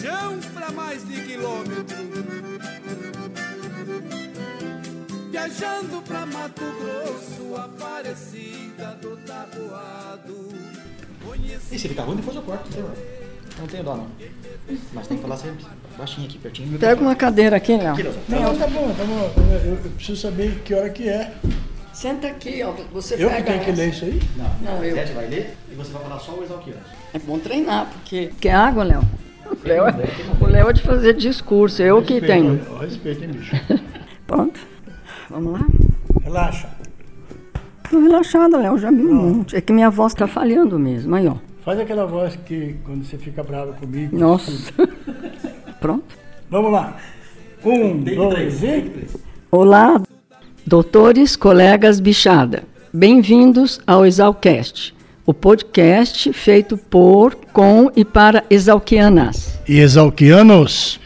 Paixão pra mais de quilômetro. Viajando pra Mato Grosso, Aparecida do Taboado. E se ficar ruim, depois eu corto, não tem, não tenho dó não. Mas tem que falar sempre baixinho aqui, pertinho. Pega uma cadeira aqui, Léo. Não, tá bom, tá bom. Eu, eu preciso saber que hora que é. Senta aqui, ó. Você Eu que pega tenho que essa. ler isso aí? Não, Não, eu. Zete vai ler e você vai falar só o exalquiano. É bom treinar, porque. Quer água, Léo? O Léo é, o Léo é de fazer discurso, eu que tenho. Respeito, ó, Respeito, hein, bicho. Pronto. Vamos lá? Relaxa. Tô relaxada, Léo, já vi um monte. É que minha voz tá falhando mesmo. Aí, ó. Faz aquela voz que quando você fica bravo comigo. Nossa. Pronto. Vamos lá. Um, dois e. Olá, doutores, colegas bichada. Bem-vindos ao Exalcast, o podcast feito por, com e para exalquianas. E exalquianos.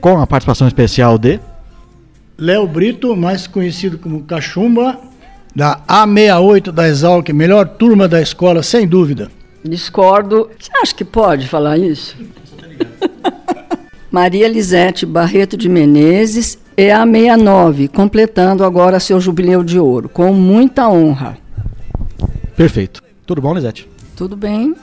Com a participação especial de... Léo Brito, mais conhecido como Cachumba, da A68 da Exalc, melhor turma da escola, sem dúvida. Discordo. Você acha que pode falar isso? Maria Lisete Barreto de Menezes é a 69, completando agora seu jubileu de ouro, com muita honra. Perfeito. Tudo bom, Lisete? Tudo bem?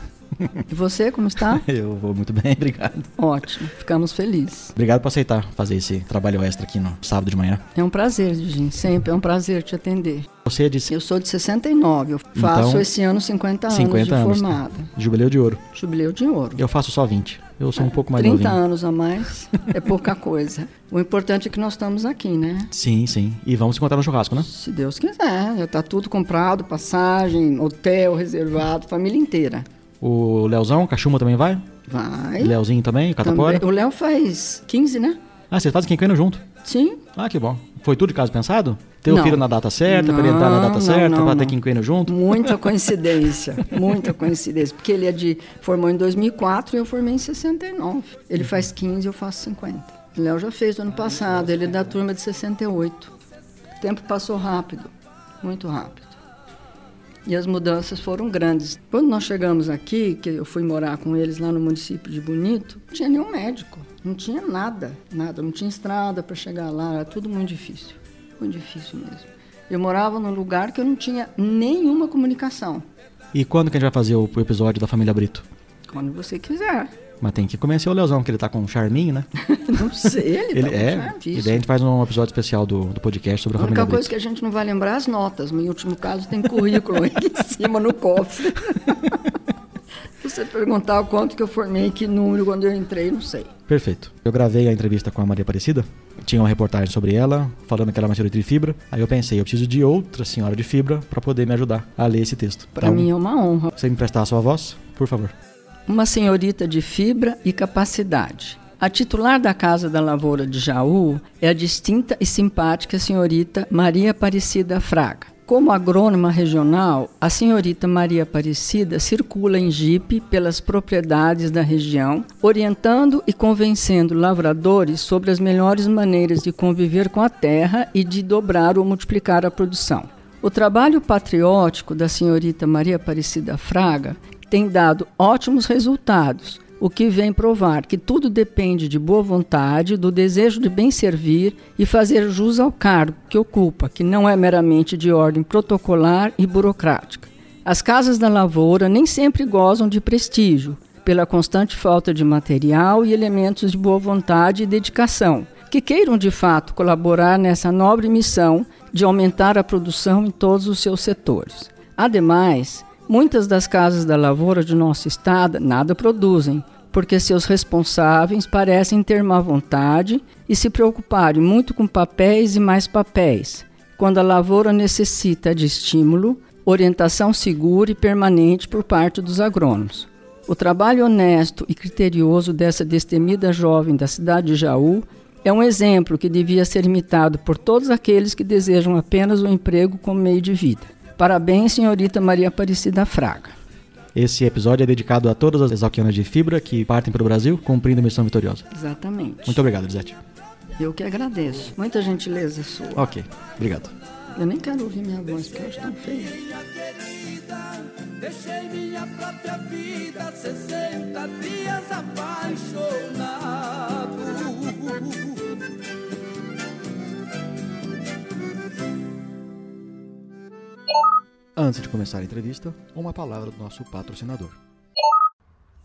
E você, como está? Eu vou muito bem, obrigado. Ótimo, ficamos felizes. Obrigado por aceitar fazer esse trabalho extra aqui no sábado de manhã. É um prazer, Gigi, sempre é um prazer te atender. Você disse Eu sou de 69, eu faço Então, esse ano 50 anos 50 de anos. formada. jubileu de ouro. Jubileu de ouro. Eu faço só 20. Eu sou um pouco mais 30 novinho. anos a mais é pouca coisa. O importante é que nós estamos aqui, né? Sim, sim. E vamos se encontrar no churrasco, né? Se Deus quiser, já está tudo comprado, passagem, hotel reservado, família inteira. O Leozão, Cachuma também vai? Vai. Leozinho também, Catapora? Também. O Léo faz 15, né? Ah, vocês fazem quinquênio junto? Sim. Ah, que bom. Foi tudo de caso pensado? Ter o filho na data certa, pra ele entrar na data não, certa, pra ter quinquênio junto? Muita coincidência, muita coincidência. Porque ele é de formou em 2004 e eu formei em 69. Ele faz 15 eu faço 50. O Léo já fez no ano passado, ele é da turma de 68. O tempo passou rápido, muito rápido. E as mudanças foram grandes. Quando nós chegamos aqui, que eu fui morar com eles lá no município de Bonito, não tinha nenhum médico, não tinha nada, nada, não tinha estrada para chegar lá, era tudo muito difícil, muito difícil mesmo. Eu morava num lugar que eu não tinha nenhuma comunicação. E quando que a gente vai fazer o o episódio da família Brito? Quando você quiser. Mas tem que convencer o Leozão, que ele tá com um charminho, né? Não sei, ele, Ele tá com é. charme, E isso. daí a gente faz um episódio especial do, do podcast sobre a A única família coisa Brito. que a gente não vai lembrar é as notas. No último caso, tem currículo aí em cima no cofre. Você perguntar o quanto que eu formei, que número quando eu entrei, não sei. Perfeito. Eu gravei a entrevista com a Maria Aparecida. Tinha uma reportagem sobre ela, falando que ela é uma senhorita de fibra. Aí eu pensei, eu preciso de outra senhora de fibra para poder me ajudar a ler esse texto. Para Então, mim é uma honra. Você me prestar a sua voz, por favor. Uma senhorita de fibra e capacidade. A titular da Casa da Lavoura de Jaú é a distinta e simpática senhorita Maria Aparecida Fraga. Como agrônoma regional, a senhorita Maria Aparecida circula em jipe pelas propriedades da região, orientando e convencendo lavradores sobre as melhores maneiras de conviver com a terra e de dobrar ou multiplicar a produção. O trabalho patriótico da senhorita Maria Aparecida Fraga tem dado ótimos resultados, o que vem provar que tudo depende de boa vontade, do desejo de bem servir e fazer jus ao cargo que ocupa, que não é meramente de ordem protocolar e burocrática. As casas da lavoura nem sempre gozam de prestígio, pela constante falta de material e elementos de boa vontade e dedicação, que queiram de fato colaborar nessa nobre missão de aumentar a produção em todos os seus setores. Ademais, muitas das casas da lavoura de nosso estado nada produzem, porque seus responsáveis parecem ter má vontade e se preocuparem muito com papéis e mais papéis, quando a lavoura necessita de estímulo, orientação segura e permanente por parte dos agrônomos. O trabalho honesto e criterioso dessa destemida jovem da cidade de Jaú é um exemplo que devia ser imitado por todos aqueles que desejam apenas o emprego como meio de vida. Parabéns, senhorita Maria Aparecida Fraga. Esse episódio é dedicado a todas as exalquianas de fibra que partem para o Brasil cumprindo a missão vitoriosa. Exatamente. Muito obrigado, Lisete. Eu que agradeço. Muita gentileza sua. Ok, obrigado. Eu nem quero ouvir minha voz, porque eu acho tão feia. Minha querida, Deixei minha própria vida 60 dias apaixonado. Antes de começar a entrevista, uma palavra do nosso patrocinador.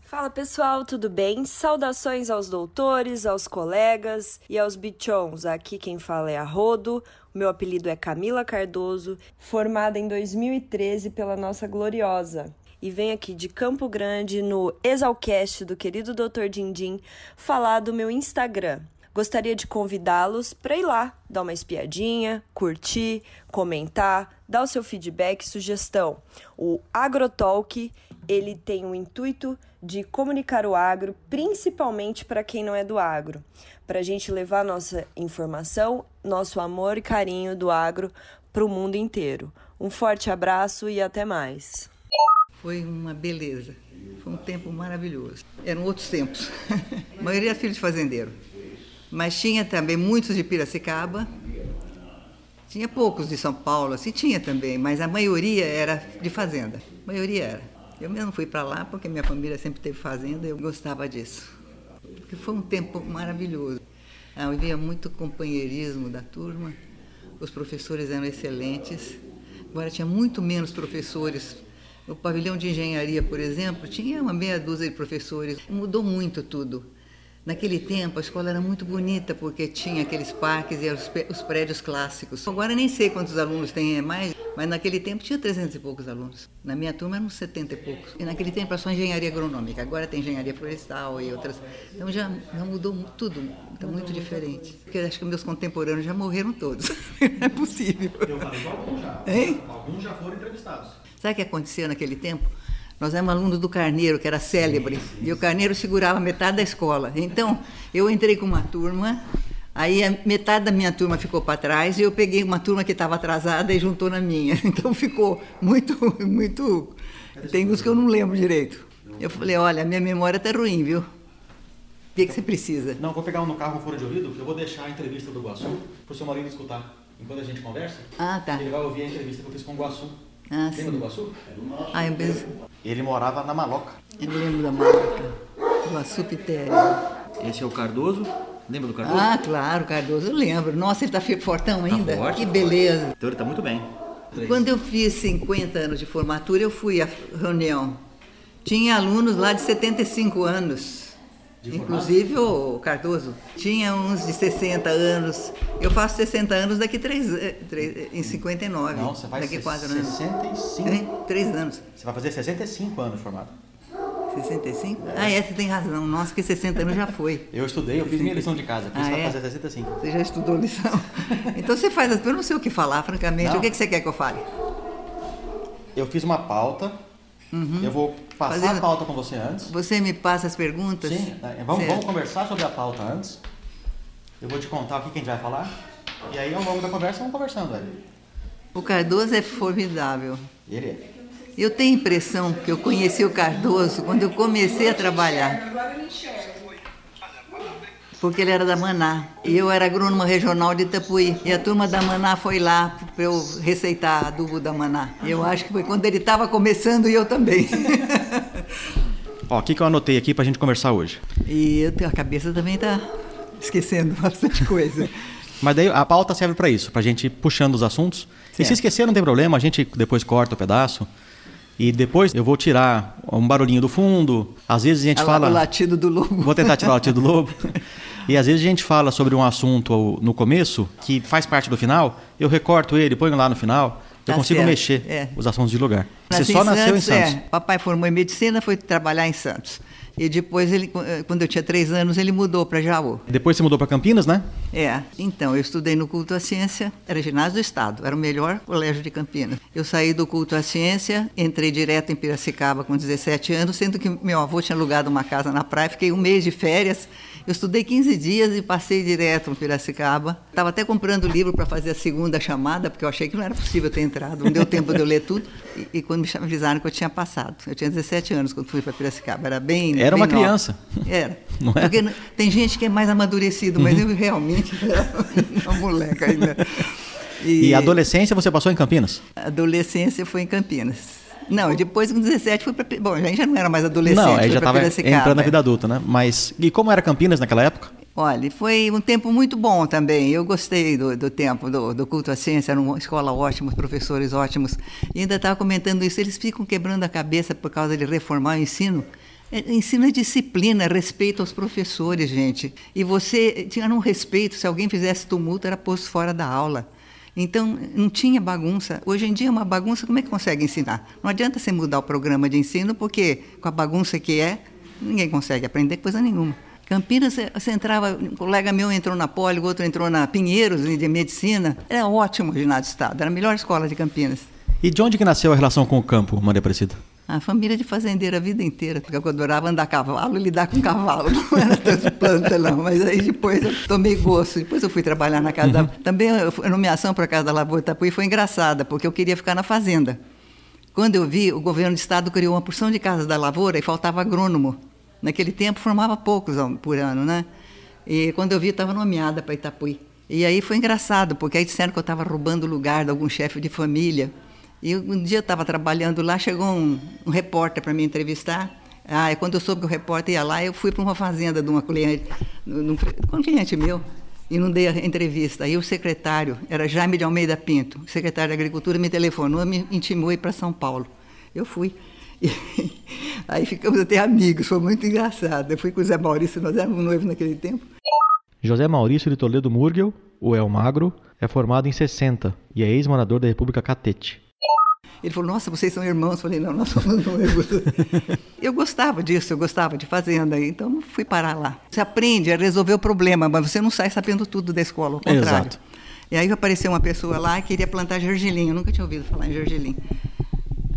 Fala pessoal, tudo bem? Saudações aos doutores, aos colegas e aos bichons. Aqui quem fala é a Rodo, meu apelido é Camila Cardoso, formada em 2013 pela nossa gloriosa. E venho aqui de Campo Grande no Exalcast do querido Dr. Dindim falar do meu Instagram. Gostaria de convidá-los para ir lá, dar uma espiadinha, curtir, comentar, dar o seu feedback, sugestão. O Agrotalk, ele tem o intuito de comunicar o agro, principalmente para quem não é do agro, para a gente levar nossa informação, nosso amor e carinho do agro para o mundo inteiro. Um forte abraço e até mais. Foi uma beleza, foi um tempo maravilhoso. Eram outros tempos. a maioria era filho de fazendeiro, mas tinha também muitos de Piracicaba. Tinha poucos de São Paulo, assim tinha também, mas a maioria era de fazenda. A maioria era. Eu mesmo fui para lá porque minha família sempre teve fazenda e eu gostava disso. Porque foi um tempo maravilhoso. Ah, eu via muito companheirismo da turma, os professores eram excelentes. Agora tinha muito menos professores. O pavilhão de engenharia, por exemplo, tinha uma meia dúzia de professores. Mudou muito tudo. Naquele tempo, a escola era muito bonita porque tinha aqueles parques e os, os prédios clássicos. Agora nem sei quantos alunos tem mais, mas naquele tempo tinha 300 e poucos alunos. Na minha turma eram 70 e poucos. E naquele tempo era só engenharia agronômica. Agora tem engenharia florestal e outras. Então já, já mudou tudo. Está muito diferente. Porque acho que meus contemporâneos já morreram todos. Não é possível. Alguns já. Hein? Alguns já foram entrevistados. Sabe o que aconteceu naquele tempo? Nós éramos alunos do Carneiro, que era célebre, e o Carneiro segurava metade da escola. Então, eu entrei com uma turma, aí metade da minha turma ficou para trás, e eu peguei uma turma que estava atrasada e juntou na minha. Então, ficou muito, muito... Tem uns que eu não lembro direito. Eu falei, olha, minha memória está ruim, viu? O que, que você precisa? Não, vou pegar um no carro fone de ouvido, que eu vou deixar a entrevista do Guaçu para o seu marido escutar enquanto a gente conversa. Ah, tá. Ele vai ouvir a entrevista que eu fiz com o Guaçu. Ah, Lembra sim. do Guaçu? Ah, eu, penso- Ele morava na Maloca. eu lembro da marca, do Açupitério. Esse é o Cardoso. Lembra do Cardoso? Ah, claro, Cardoso, eu lembro. Nossa, ele está fortão Tá ainda? forte, que tá beleza. forte. Então ele tá muito bem. Quando eu fiz 50 anos de formatura, eu fui à reunião. Tinha alunos lá de 75 anos. Inclusive o Cardoso. Tinha uns de 60 anos. Eu faço 60 anos daqui três, eh, três, em 59. Não, você faz daqui quatro anos. 65. Hein? Três anos. Você vai fazer 65 anos formado. 65? Ah, é, você tem razão. Nossa, que 60 anos já foi. Eu estudei, eu fiz minha lição de casa. Aqui Ah, é? fazer 65. Você já estudou lição. Então você faz. Eu não sei o que falar, francamente. Não. O que, que você quer que eu fale? Eu fiz uma pauta. Eu vou passar Fazendo- a pauta com você antes. Você me passa as perguntas? Sim, é, vamos, vamos conversar sobre a pauta antes. Eu vou te contar aqui quem a gente vai falar. E aí, ao longo da conversa, vamos conversando. Velho. O Cardoso é formidável. Ele é. Eu tenho a impressão que eu conheci o Cardoso quando eu comecei a trabalhar. Porque ele era da Maná. E eu era agrônoma regional de Itapuí. E a turma da Maná foi lá para eu receitar adubo da Maná. E eu acho que foi quando ele estava começando e eu também. Ó, o que, que eu anotei aqui pra gente conversar hoje? e a cabeça também está esquecendo bastante coisa. Mas daí a pauta serve pra isso, pra gente ir puxando os assuntos. E Certo. se esquecer, não tem problema, a gente depois corta o pedaço. E depois eu vou tirar um barulhinho do fundo. Às vezes a gente A- fala. O latido do lobo. Vou tentar tirar o latido do lobo. E às vezes a gente fala sobre um assunto no começo, que faz parte do final, eu recorto ele, ponho lá no final, eu Tá consigo certo, mexer é. os assuntos de lugar. Você Nasci só nasceu em Santos. É. Papai formou em medicina, foi trabalhar em Santos. E depois, ele, eh, quando eu tinha três anos, ele mudou para Jaú. Depois você mudou para Campinas, né? É, então, eu estudei no Culto à Ciência, era ginásio do Estado, era o melhor colégio de Campinas. Eu saí do Culto à Ciência, entrei direto em Piracicaba com 17 anos, sendo que meu avô tinha alugado uma casa na praia, fiquei um mês de férias. Eu estudei 15 dias e passei direto em Piracicaba. Estava até comprando livro para fazer a segunda chamada, porque eu achei que não era possível ter entrado, não deu tempo de eu ler tudo. E, e quando me avisaram que eu tinha passado, eu tinha 17 anos quando fui para Piracicaba, era bem. Era bem uma nova. criança. Era. Não é? Porque tem gente que é mais amadurecido, mas eu realmente era uma moleca ainda. E a adolescência você passou em Campinas? adolescência foi em Campinas. Não, depois com 17 fui para. Bom, a gente já não era mais adolescente. Não, aí já estava entrando na é. vida adulta, né? Mas e como era Campinas naquela época? Olha, foi um tempo muito bom também. Eu gostei do, do tempo do, do culto à ciência, era uma escola ótima, os professores ótimos. E ainda estava comentando isso, eles ficam quebrando a cabeça por causa de reformar o ensino. É, Ensino é disciplina, respeito aos professores, gente. E você tinha um respeito, se alguém fizesse tumulto, era posto fora da aula. Então, não tinha bagunça. Hoje em dia, uma bagunça, como é que consegue ensinar? Não adianta você mudar o programa de ensino, porque com a bagunça que é, ninguém consegue aprender coisa nenhuma. Campinas, você- você entrava, um colega meu entrou na Poli, o outro entrou na Pinheiros, de medicina. Era ótimo o ginásio do Estado, era a melhor escola de Campinas. E de onde que nasceu a relação com o campo, Maria Aparecida? A família de fazendeiro a vida inteira, porque eu adorava andar a cavalo e lidar com cavalo. Não era tanto planta, não. Mas aí depois eu tomei gosto. Depois eu fui trabalhar na casa da. Também a nomeação para a Casa da Lavoura Itapuí foi engraçada, porque eu queria ficar na fazenda. Quando eu vi, o governo do estado criou uma porção de casas da lavoura e faltava agrônomo. Naquele tempo formava poucos por ano, né? E quando eu vi, estava nomeada para Itapuí. E aí foi engraçado, porque aí disseram que eu estava roubando o lugar de algum chefe de família. E um dia eu estava trabalhando lá, chegou um, um repórter para me entrevistar. Ah, quando eu soube que o repórter ia lá, eu fui para uma fazenda de uma cliente, num, um cliente meu, e não dei a entrevista. Aí o secretário, era Jaime de Almeida Pinto, secretário de Agricultura, me telefonou me intimou ir para São Paulo. Eu fui. E aí ficamos até amigos, foi muito engraçado. Eu fui com o Zé Maurício, nós éramos noivos naquele tempo. José Maurício de Toledo Murgel, o El Magro, é formado em 60 e é ex-morador da República Catete. Ele falou, nossa, vocês são irmãos. Eu falei, não, nós somos noivos. eu gostava disso, eu gostava de fazenda, então fui parar lá. Você aprende a resolver o problema, mas você não sai sabendo tudo da escola, ao contrário. Exato. E aí apareceu uma pessoa lá que queria plantar gergelim, eu nunca tinha ouvido falar em gergelim.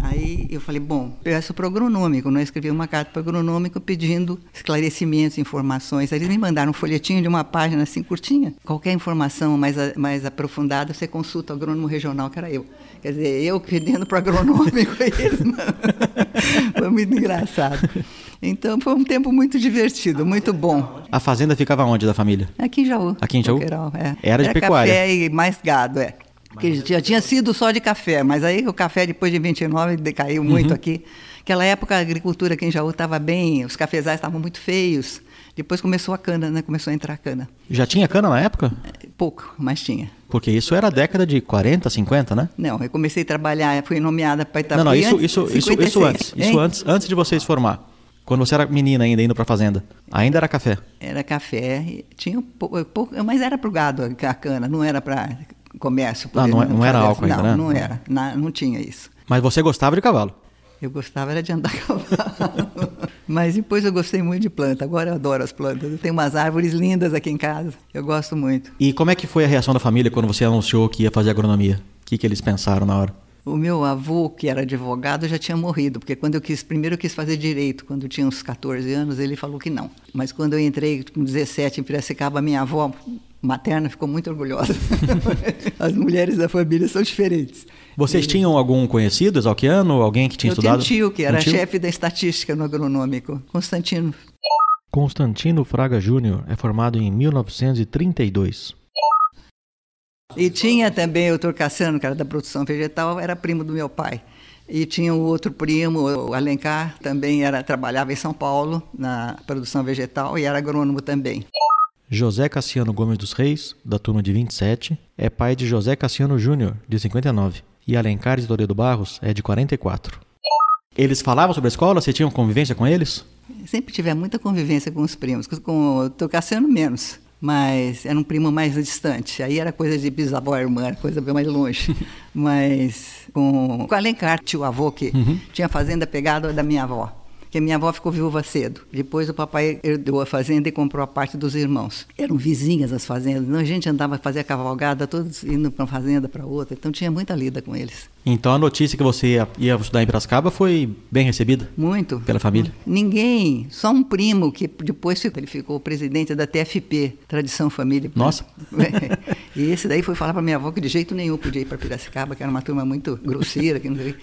Aí eu falei, bom, peço para o agronômico, não escrevi uma carta para o agronômico pedindo esclarecimentos, informações. Aí eles me mandaram um folhetinho de uma página assim curtinha. Qualquer informação mais, mais aprofundada, você consulta o agrônomo regional, que era eu. Quer dizer, eu pedindo para o agronômico eles não. Foi muito engraçado. Então foi um tempo muito divertido, muito bom. A fazenda ficava onde da família? Aqui em Jaú. Aqui em Jaú? Coqueiral, é. Era de pecuária. café e mais gado, é. Porque já tinha sido só de café, mas aí o café depois de 29 decaiu Uhum. muito aqui. Aquela época a agricultura aqui em Jaú estava bem, os cafezais estavam muito feios. Depois começou a cana, né? Começou a entrar a cana. Já tinha cana na época? Pouco, mas tinha. Porque isso era a década de 40, 50, né? Não, eu comecei a trabalhar, fui nomeada para Itapuí não, não, isso, isso, isso, 56, isso antes. Isso hein? antes, antes de vocês formar. Quando você era menina ainda indo pra fazenda. Ainda era café. Era café, tinha um pou- pouco, mas era para o gado a cana, não era para comércio. Ah, não é- não era álcool ainda, não, né? Não, era, na- não tinha isso. Mas você gostava de cavalo. Eu gostava era de andar a cavalo. Mas depois eu gostei muito de planta. Agora eu adoro as plantas. Eu tenho umas árvores lindas aqui em casa. Eu gosto muito. E como é que foi a reação da família quando você anunciou que ia fazer agronomia? O que, que eles pensaram na hora? O meu avô, que era advogado, já tinha morrido, porque quando eu quis, primeiro eu quis fazer direito, quando eu tinha uns 14 anos, ele falou que não. Mas quando eu entrei com 17 em Piracicaba, minha avó materna ficou muito orgulhosa. As mulheres da família são diferentes. Vocês tinham algum conhecido exalquiano? Alguém que tinha eu estudado? tinha um tio que era Um tio? chefe da estatística no agronômico, Constantino. Constantino Fraga Júnior é formado em 1932. E tinha também o Torcassano, que era da produção vegetal, era primo do meu pai. E tinha o outro primo, o Alencar, também era trabalhava em São Paulo na produção vegetal e era agrônomo também. José Cassiano Gomes dos Reis, da turma de 27, é pai de José Cassiano Júnior, de 59. E Alencar de Toledo Barros é de 44. Eles falavam sobre a escola? Você tinha convivência com eles? Sempre tive muita convivência com os primos, com o Torcassano menos, mas era um primo mais distante. Aí era coisa de bisavó, irmã, coisa bem mais longe. mas com, com Alencar, tio avô, que tinha fazenda pegada da minha avó. Porque minha avó ficou viúva cedo. Depois o papai herdou a fazenda e comprou a parte dos irmãos. Eram vizinhas as fazendas. Então a gente andava a fazer a cavalgada, todos indo para uma fazenda para outra. Então tinha muita lida com eles. Então a notícia que você ia, ia estudar em Piracicaba foi bem recebida? Muito. Pela família? Ninguém, só um primo que depois ficou- ele ficou presidente da TFP, Tradição Família. Nossa. e esse daí foi falar para minha avó que de jeito nenhum podia ir para Piracicaba, que era uma turma muito grosseira, que não sei.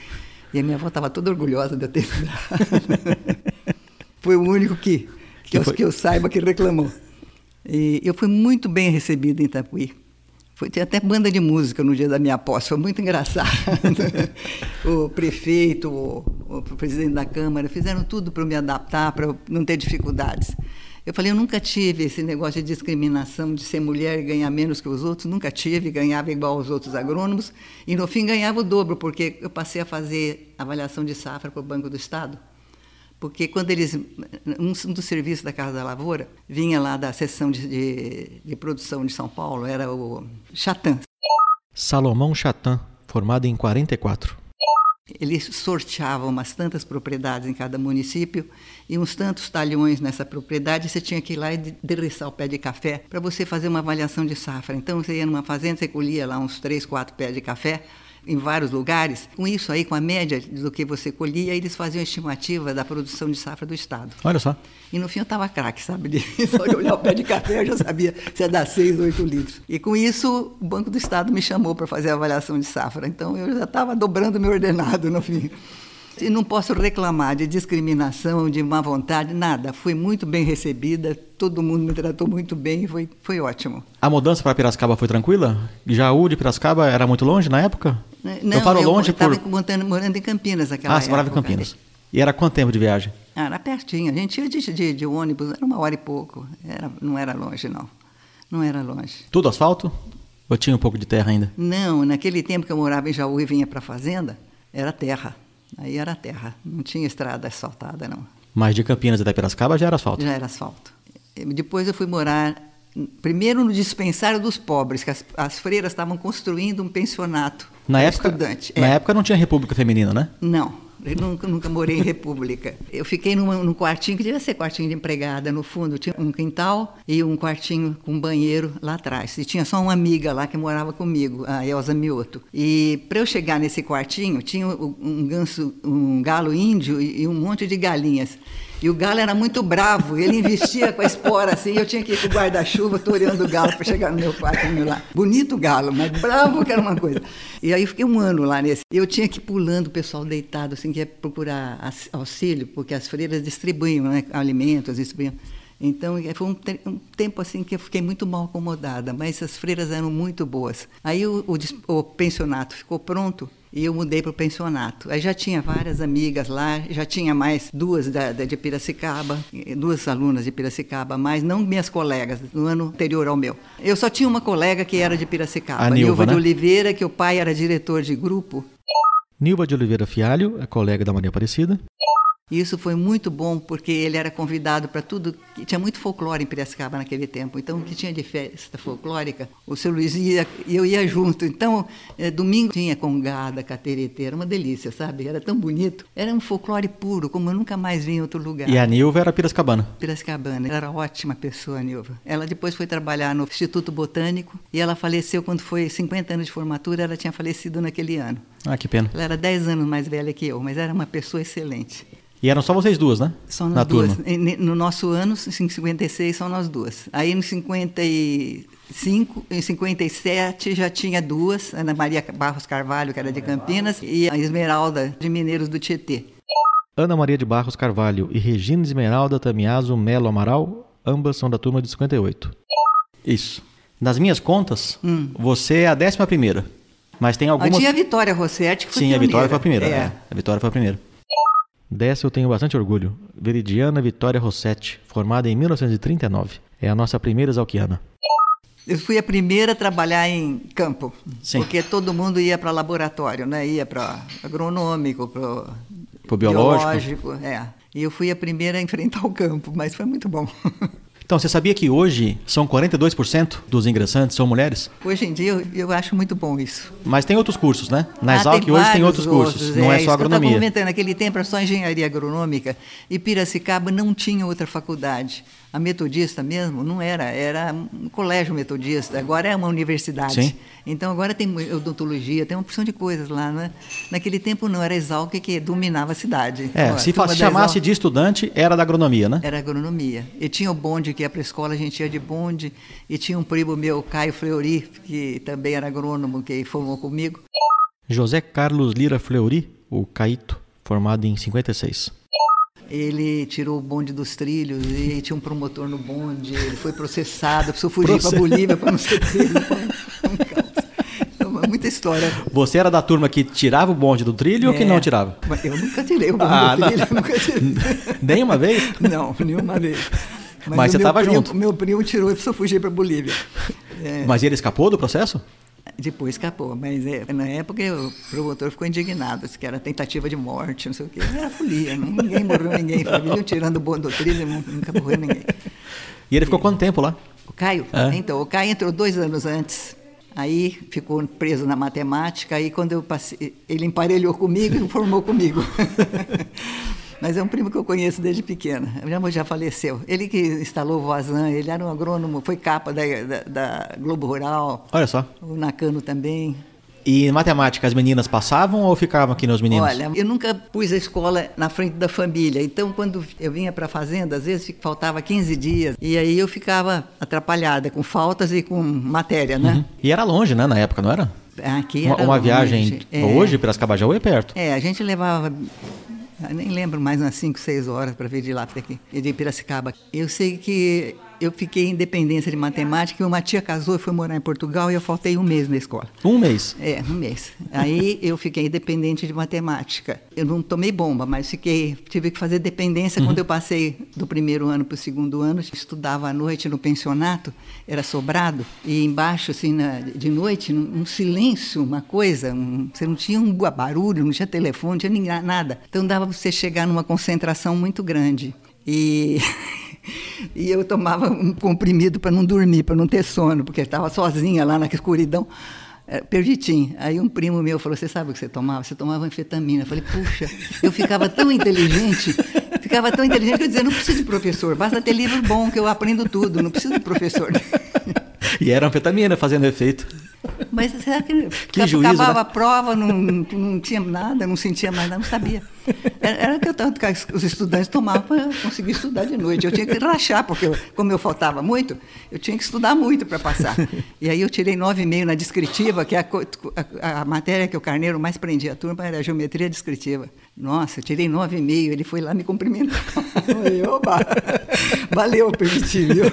E a minha avó estava toda orgulhosa de eu ter estudado. foi o único que, que, Que eu, que eu saiba que reclamou. E eu fui muito bem recebida em Itapuí. Foi, tinha até banda de música no dia da minha posse, foi muito engraçado. o prefeito, o, o, presidente da Câmara, fizeram tudo para me adaptar, para não ter dificuldades. Eu falei, eu nunca tive esse negócio de discriminação, de ser mulher e ganhar menos que os outros, nunca tive, ganhava igual aos outros agrônomos, e no fim ganhava o dobro, porque eu passei a fazer avaliação de safra para o Banco do Estado. Porque quando eles. Um dos serviços da Casa da Lavoura vinha lá da seção de, de, de produção de São Paulo, era o Chatan. Salomão Chatan, formado em 44. Eles sorteavam umas tantas propriedades em cada município e uns tantos talhões nessa propriedade. Você tinha que ir lá e derriçar o pé de café para você fazer uma avaliação de safra. Então você ia numa fazenda, você colhia lá uns três, quatro pés de café em vários lugares. Com isso aí, com a média do que você colhia, eles faziam a estimativa da produção de safra do Estado. Olha só. E no fim eu estava craque, sabe? Só de olhar o pé de café eu já sabia se ia dar 6, 8 litros. E com isso, o Banco do Estado me chamou para fazer a avaliação de safra. Então eu já estava dobrando meu ordenado no fim. E não posso reclamar de discriminação, de má vontade, nada. Fui muito bem recebida, todo mundo me tratou muito bem, foi, foi ótimo. A mudança para Piracicaba foi tranquila? Jaú de Piracicaba era muito longe na época? Né, não, eu paro eu longe estava por... morando em Campinas naquela Ah, época. você morava em Campinas. E era quanto tempo de viagem? Ah, era pertinho. A gente ia de, de, de, ônibus, era uma hora e pouco. Era, não era longe, não. Não era longe. Tudo asfalto? Ou tinha um pouco de terra ainda? Não, naquele tempo que eu morava em Jaú e vinha para a fazenda, era terra. Aí era terra, não tinha estrada asfaltada, não. Mas de Campinas até Piracicaba já era asfalto? Já era asfalto. Depois eu fui morar, primeiro no dispensário dos pobres, que as, as freiras estavam construindo um pensionato na época, estudante. Na É. época não tinha República Feminina, né? Não, eu nunca, nunca morei em república. Eu fiquei numa, num quartinho que devia ser quartinho de empregada. No fundo tinha um quintal e um quartinho com banheiro lá atrás. E tinha só uma amiga lá que morava comigo, a Elza Mioto. E para eu chegar nesse quartinho tinha um ganso, um galo índio e um monte de galinhas. E o galo era muito bravo, ele investia com a espora assim, eu tinha que ir com o guarda-chuva, toreando o galo para chegar no meu quartinho lá. Bonito galo, mas bravo que era uma coisa. E aí fiquei um ano lá nesse. Eu tinha que ir pulando o pessoal deitado, assim, que ia procurar auxílio, porque as freiras distribuíam né, alimentos, distribuíam. Então, eh, foi um, um tempo assim que eu fiquei muito mal acomodada, mas as freiras eram muito boas. Aí o, o o pensionato ficou pronto e eu mudei para o pensionato. Aí já tinha várias amigas lá, já tinha mais duas da, da- de Piracicaba, duas alunas de Piracicaba, mas não minhas colegas, no ano anterior ao meu. Eu só tinha uma colega que era de Piracicaba, A Nilva, de né? Oliveira, que o pai era diretor de grupo. Nilva de Oliveira Fialho, é colega da Maria Aparecida. E isso foi muito bom, porque ele era convidado para tudo. Tinha muito folclore em Piracicaba naquele tempo. Então, o que tinha de festa folclórica, o seu Luiz ia e eu ia junto. Então, eh, domingo tinha congada, cateretê, era uma delícia, sabe? Era tão bonito. Era um folclore puro, como eu nunca mais vi em outro lugar. E a Nilva era Piracicabana. Piracicabana. Ela era ótima pessoa, a Nilva. Ela depois foi trabalhar no Instituto Botânico e ela faleceu quando foi 50 anos de formatura, ela tinha falecido naquele ano. Ah, que pena. Ela era 10 anos mais velha que eu, mas era uma pessoa excelente. E eram só vocês duas, né? Só nós Na duas. turma. No nosso ano, em 56, só nós duas. Aí, em 55, em 57, já tinha duas, a Ana Maria Barros Carvalho, que era de Campinas, e a Esmeralda, de Mineiros do Tietê. Ana Maria de Barros Carvalho e Regina Esmeralda Tamiaso Melo Amaral, ambas são da turma de 58. Isso. Nas minhas contas, você é a décima primeira. Mas tem Ah, algumas... Tinha a Vitória Rossetti, que foi Sim, a pioneira. Vitória foi a primeira. É. é. A Vitória foi a primeira. Dessa eu tenho bastante orgulho. Veridiana Vitória Rossetti, formada em 1939. É a nossa primeira exalquiana. Eu fui a primeira a trabalhar em campo, Sim. porque todo mundo ia para laboratório, né? ia para agronômico, para Pro biológico. é. E eu fui a primeira a enfrentar o campo, mas foi muito bom. Então, você sabia que hoje são 42% dos ingressantes são mulheres? Hoje em dia eu, eu acho muito bom isso. Mas tem outros cursos, né? Na Ah, Exalc hoje tem vários outros cursos, não é, isso só que Eu agronomia. estava comentando, naquele tempo era só engenharia agronômica e Piracicaba não tinha outra faculdade. A metodista mesmo não era, era um colégio metodista, agora é uma universidade. Sim. Então agora tem odontologia, tem uma porção de coisas lá, né? Naquele tempo não, era Exalc que dominava a cidade. É, Então, a se chamasse de estudante, era da agronomia, né? Era agronomia. E tinha o bonde que ia para a escola, a gente ia de bonde. E tinha um primo meu, Caio Fleury, que também era agrônomo, que formou comigo. José Carlos Lira Fleury, o Caíto, formado em 56. Ele tirou o bonde dos trilhos e tinha um promotor no bonde. Ele foi processado, precisou fugir para Bolívia para não ser preso. Um caos. É muita história. Você era da turma que tirava o bonde do trilho ou que É, não tirava? mas Eu nunca tirei o bonde Ah, do não. trilho, eu nunca tirei. Nenhuma vez? Não, nenhuma vez. Mas o você meu tava primo- junto? Meu primo tirou e precisou fugir para Bolívia. É, Mas ele escapou do processo? Depois escapou, mas é, na época o promotor ficou indignado, disse que era tentativa de morte, não sei o quê. Era folia, ninguém morreu, ninguém. Viviam tirando o bonde do trilho, nu- nunca morreu ninguém. E ele ficou quanto tempo lá? O Caio? É. Então, o Caio entrou dois anos antes. Aí ficou preso na matemática. Aí, quando eu passei, ele emparelhou comigo e formou comigo. Mas é um primo que eu conheço desde pequena. Já, já faleceu. Ele que instalou o Vazan, ele era um agrônomo, foi capa da, da, da Globo Rural, Olha só. o Nakano também. E em matemática, as meninas passavam ou ficavam aqui nos meninos? Olha, eu nunca pus a escola na frente da família. Então, quando eu vinha para a fazenda, às vezes faltava 15 dias. E aí eu ficava atrapalhada com faltas e com matéria, né? E era longe, né, na época, não era? Aqui Uma, era uma longe. viagem É. hoje, Piracicaba-Jaú é perto. É, a gente levava, nem lembro mais, umas 5, 6 horas para vir de lá para aqui, e de Piracicaba. Eu sei que eu fiquei em dependência de matemática e uma tia casou e foi morar em Portugal e eu faltei um mês na escola. Um mês. É, um mês. Aí eu fiquei dependente de matemática. Eu não tomei bomba, mas fiquei, tive que fazer dependência quando eu passei do primeiro ano para o segundo ano. Estudava à noite no pensionato, era sobrado, e embaixo, assim, na- de noite, um silêncio, uma coisa, um- você não tinha um barulho, não tinha telefone, não tinha nada. Então dava para você chegar numa concentração muito grande. E. E eu tomava um comprimido para não dormir, para não ter sono, porque estava sozinha lá na escuridão. É, Pervitin. Aí um primo meu falou: Você sabe o que você tomava? Você tomava anfetamina. Eu falei: Puxa, eu ficava tão inteligente, ficava tão inteligente que eu dizia: Não preciso de professor, basta ter livro bom que eu aprendo tudo, não preciso de professor. E era anfetamina fazendo efeito. Mas será que, Que juízo, acabava né? a prova, não, não, não tinha nada, não sentia mais nada, não sabia. Era, que eu tanto que os estudantes tomavam para conseguir estudar de noite. Eu tinha que rachar, porque eu- como eu faltava muito, eu tinha que estudar muito para passar. E aí eu tirei 9,5 na descritiva, que é a, a, a matéria que o Carneiro mais prendia a turma era a geometria descritiva. Nossa, tirei 9,5, ele foi lá me cumprimentar. Falei, Oba, valeu, permiti, viu?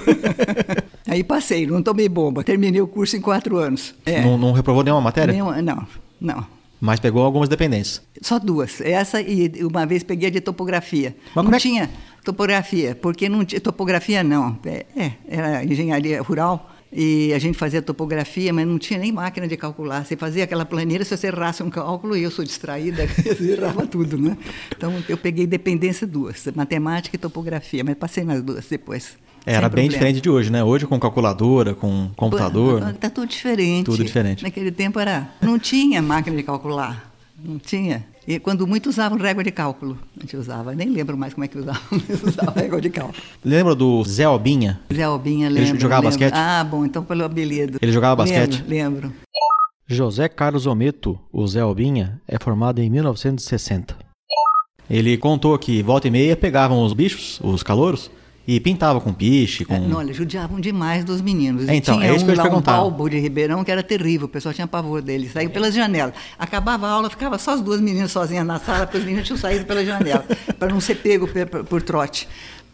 Aí passei, não tomei bomba, terminei o curso em quatro anos. É. Não, não reprovou nenhuma matéria? Nenhuma- não, não. Mas pegou algumas dependências. Só duas. Essa e uma vez peguei a de topografia. Mas não é que- tinha topografia, porque não tinha topografia não. É, é, era engenharia rural e a gente fazia topografia, mas não tinha nem máquina de calcular. Você fazia aquela planilha, se você errasse um cálculo, e eu sou distraída, eu errava tudo, né? Então eu peguei dependência duas, matemática e topografia, mas passei nas duas depois. Era sem bem problema. diferente de hoje, né? Hoje com calculadora, com computador. Está tudo diferente. Tudo diferente. Naquele tempo era. Não tinha máquina de calcular. Não tinha. E quando muitos usavam régua de cálculo. A gente usava, nem lembro mais como é que usava, mas usava régua de cálculo. Lembra do Zé Albinha? Zé Albinha, Ele lembro. jogava lembro. basquete? Ah, bom, então pelo apelido. Ele jogava basquete? Lembro, lembro. José Carlos Ometo, o Zé Albinha, é formado em 1960. Ele contou que volta e meia pegavam os bichos, os calouros, e pintava com piche, com... É, não, olha, judiavam demais dos meninos. É, então, tinha é isso um que eu te lá, um balbo de Ribeirão que era terrível, o pessoal tinha pavor dele, saía pelas janelas. Acabava a aula, ficava só as duas meninas sozinhas na sala, porque os meninos tinham saído pela janela, para não ser pego por- por trote.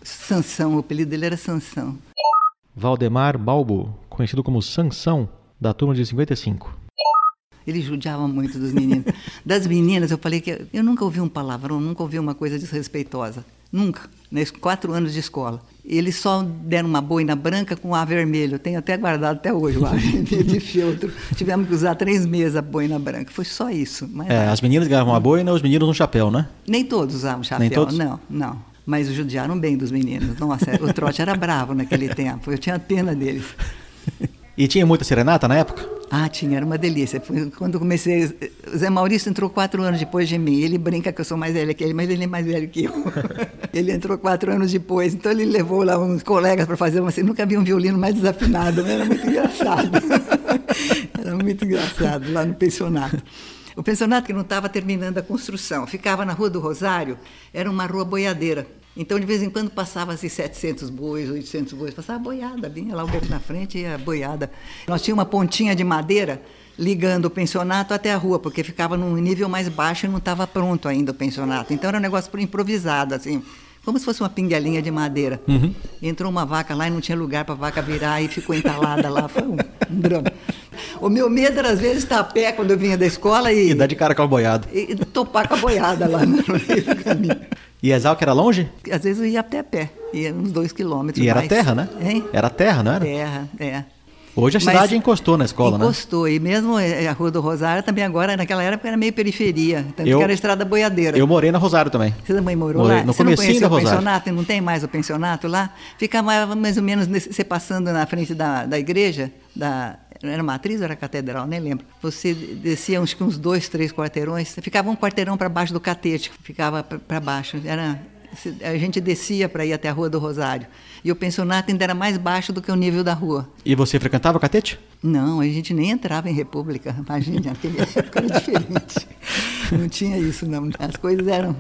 Sansão, o apelido dele era Sansão. Valdemar Balbo, conhecido como Sansão, da turma de 55. Ele judiava muito dos meninos. Das meninas, eu falei que eu nunca ouvi um palavrão, nunca ouvi uma coisa desrespeitosa. Nunca. Nesses quatro anos de escola. Eles só deram uma boina branca com A vermelho. Eu tenho até guardado até hoje o A vermelho de feltro. Tivemos que usar três meses a boina branca. Foi só isso. Mas É, as meninas ganhavam uma boina, os meninos um chapéu, né? Nem todos usavam chapéu. Nem todos? Não, não. Mas judiaram bem dos meninos. Nossa, o trote era bravo naquele tempo. Eu tinha pena deles. E tinha muita serenata na época? Ah, tinha, era uma delícia. Quando comecei, o Zé Maurício entrou quatro anos depois de mim. Ele brinca que eu sou mais velha que ele, mas ele é mais velho que eu. Ele entrou quatro anos depois, então ele levou lá uns colegas para fazer uma. Assim, nunca vi um violino mais desafinado, era muito engraçado. Era muito engraçado lá no pensionato. O pensionato que não estava terminando a construção, ficava na Rua do Rosário, era uma rua boiadeira. Então, de vez em quando, passava assim 700 bois, 800 bois, passava boiada, vinha lá o boco na frente e a boiada. Nós tínhamos uma pontinha de madeira ligando o pensionato até a rua, porque ficava num nível mais baixo e não estava pronto ainda o pensionato. Então, era um negócio improvisado, assim, como se fosse uma pinguelinha de madeira. Entrou uma vaca lá e não tinha lugar para a vaca virar e ficou entalada lá. Foi um, um drama. O meu medo era, às vezes, estar a pé quando eu vinha da escola e, E dá de cara com a boiada. e topar com a boiada lá no meio do caminho. E Exalc era longe? Às vezes eu ia até a pé, ia uns dois quilômetros. E era mais. terra, né? Hein? Era terra, não era? Terra, é. Hoje a Mas cidade encostou na escola, né? Encostou. E mesmo eh, a Rua do Rosário também agora, naquela época, era meio periferia. Tanto Eu- que era estrada boiadeira. Eu morei na Rosário também. Você também morou Morei lá? no Você não da o Rosário. pensionato? Não tem mais o pensionato lá? Ficava mais ou menos nesse- você passando na frente da, da igreja, da, era matriz ou era catedral? Nem lembro. Você descia uns, uns dois, três quarteirões, ficava um quarteirão para baixo do catete, ficava para baixo. Era, a gente descia para ir até a Rua do Rosário. E o pensionato ainda era mais baixo do que o nível da rua. E você frequentava o catete? Não, a gente nem entrava em república. Imagina, naquele época era diferente. Não tinha isso, não. As coisas eram.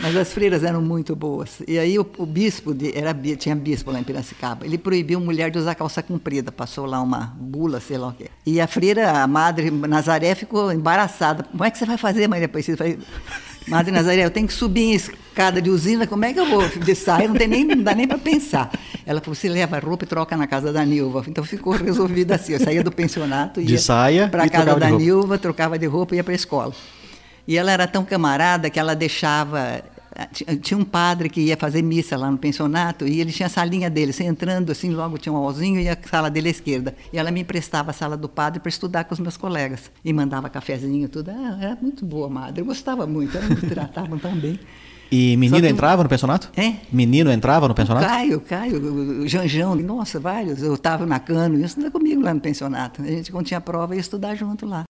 Mas as freiras eram muito boas. E aí o, o bispo, de, era, tinha bispo lá em Piracicaba, ele proibiu mulher de usar calça comprida. Passou lá uma bula, sei lá o quê. E a freira, a madre Nazaré, ficou embaraçada. Como é que você vai fazer, Maria Aparecida? Madre Nazaré, eu tenho que subir em escada de usina, como é que eu vou de saia? Não, tem nem, não dá nem para pensar. Ela falou, você leva a roupa e troca na casa da Nilva. Então ficou resolvido assim. Eu saía do pensionato, ia para a casa da. Nilva, trocava de roupa e ia para a escola. E ela era tão camarada que ela deixava. Tinha tinha um padre que ia fazer missa lá no pensionato e ele tinha a salinha dele. Você entrando assim, logo tinha um hallzinho e a sala dele à esquerda. E ela me emprestava a sala do padre para estudar com os meus colegas. E mandava cafezinho, tudo. Ah, era muito boa, madre. Eu gostava muito, ela me tratavam tão bem. E menino que- entrava no pensionato? É. Menino entrava no O pensionato? Caio, Caio, o Janjão, nossa, vários. Eu estava na Cano, ia estudar comigo lá no pensionato. A gente, quando tinha prova, ia estudar junto lá.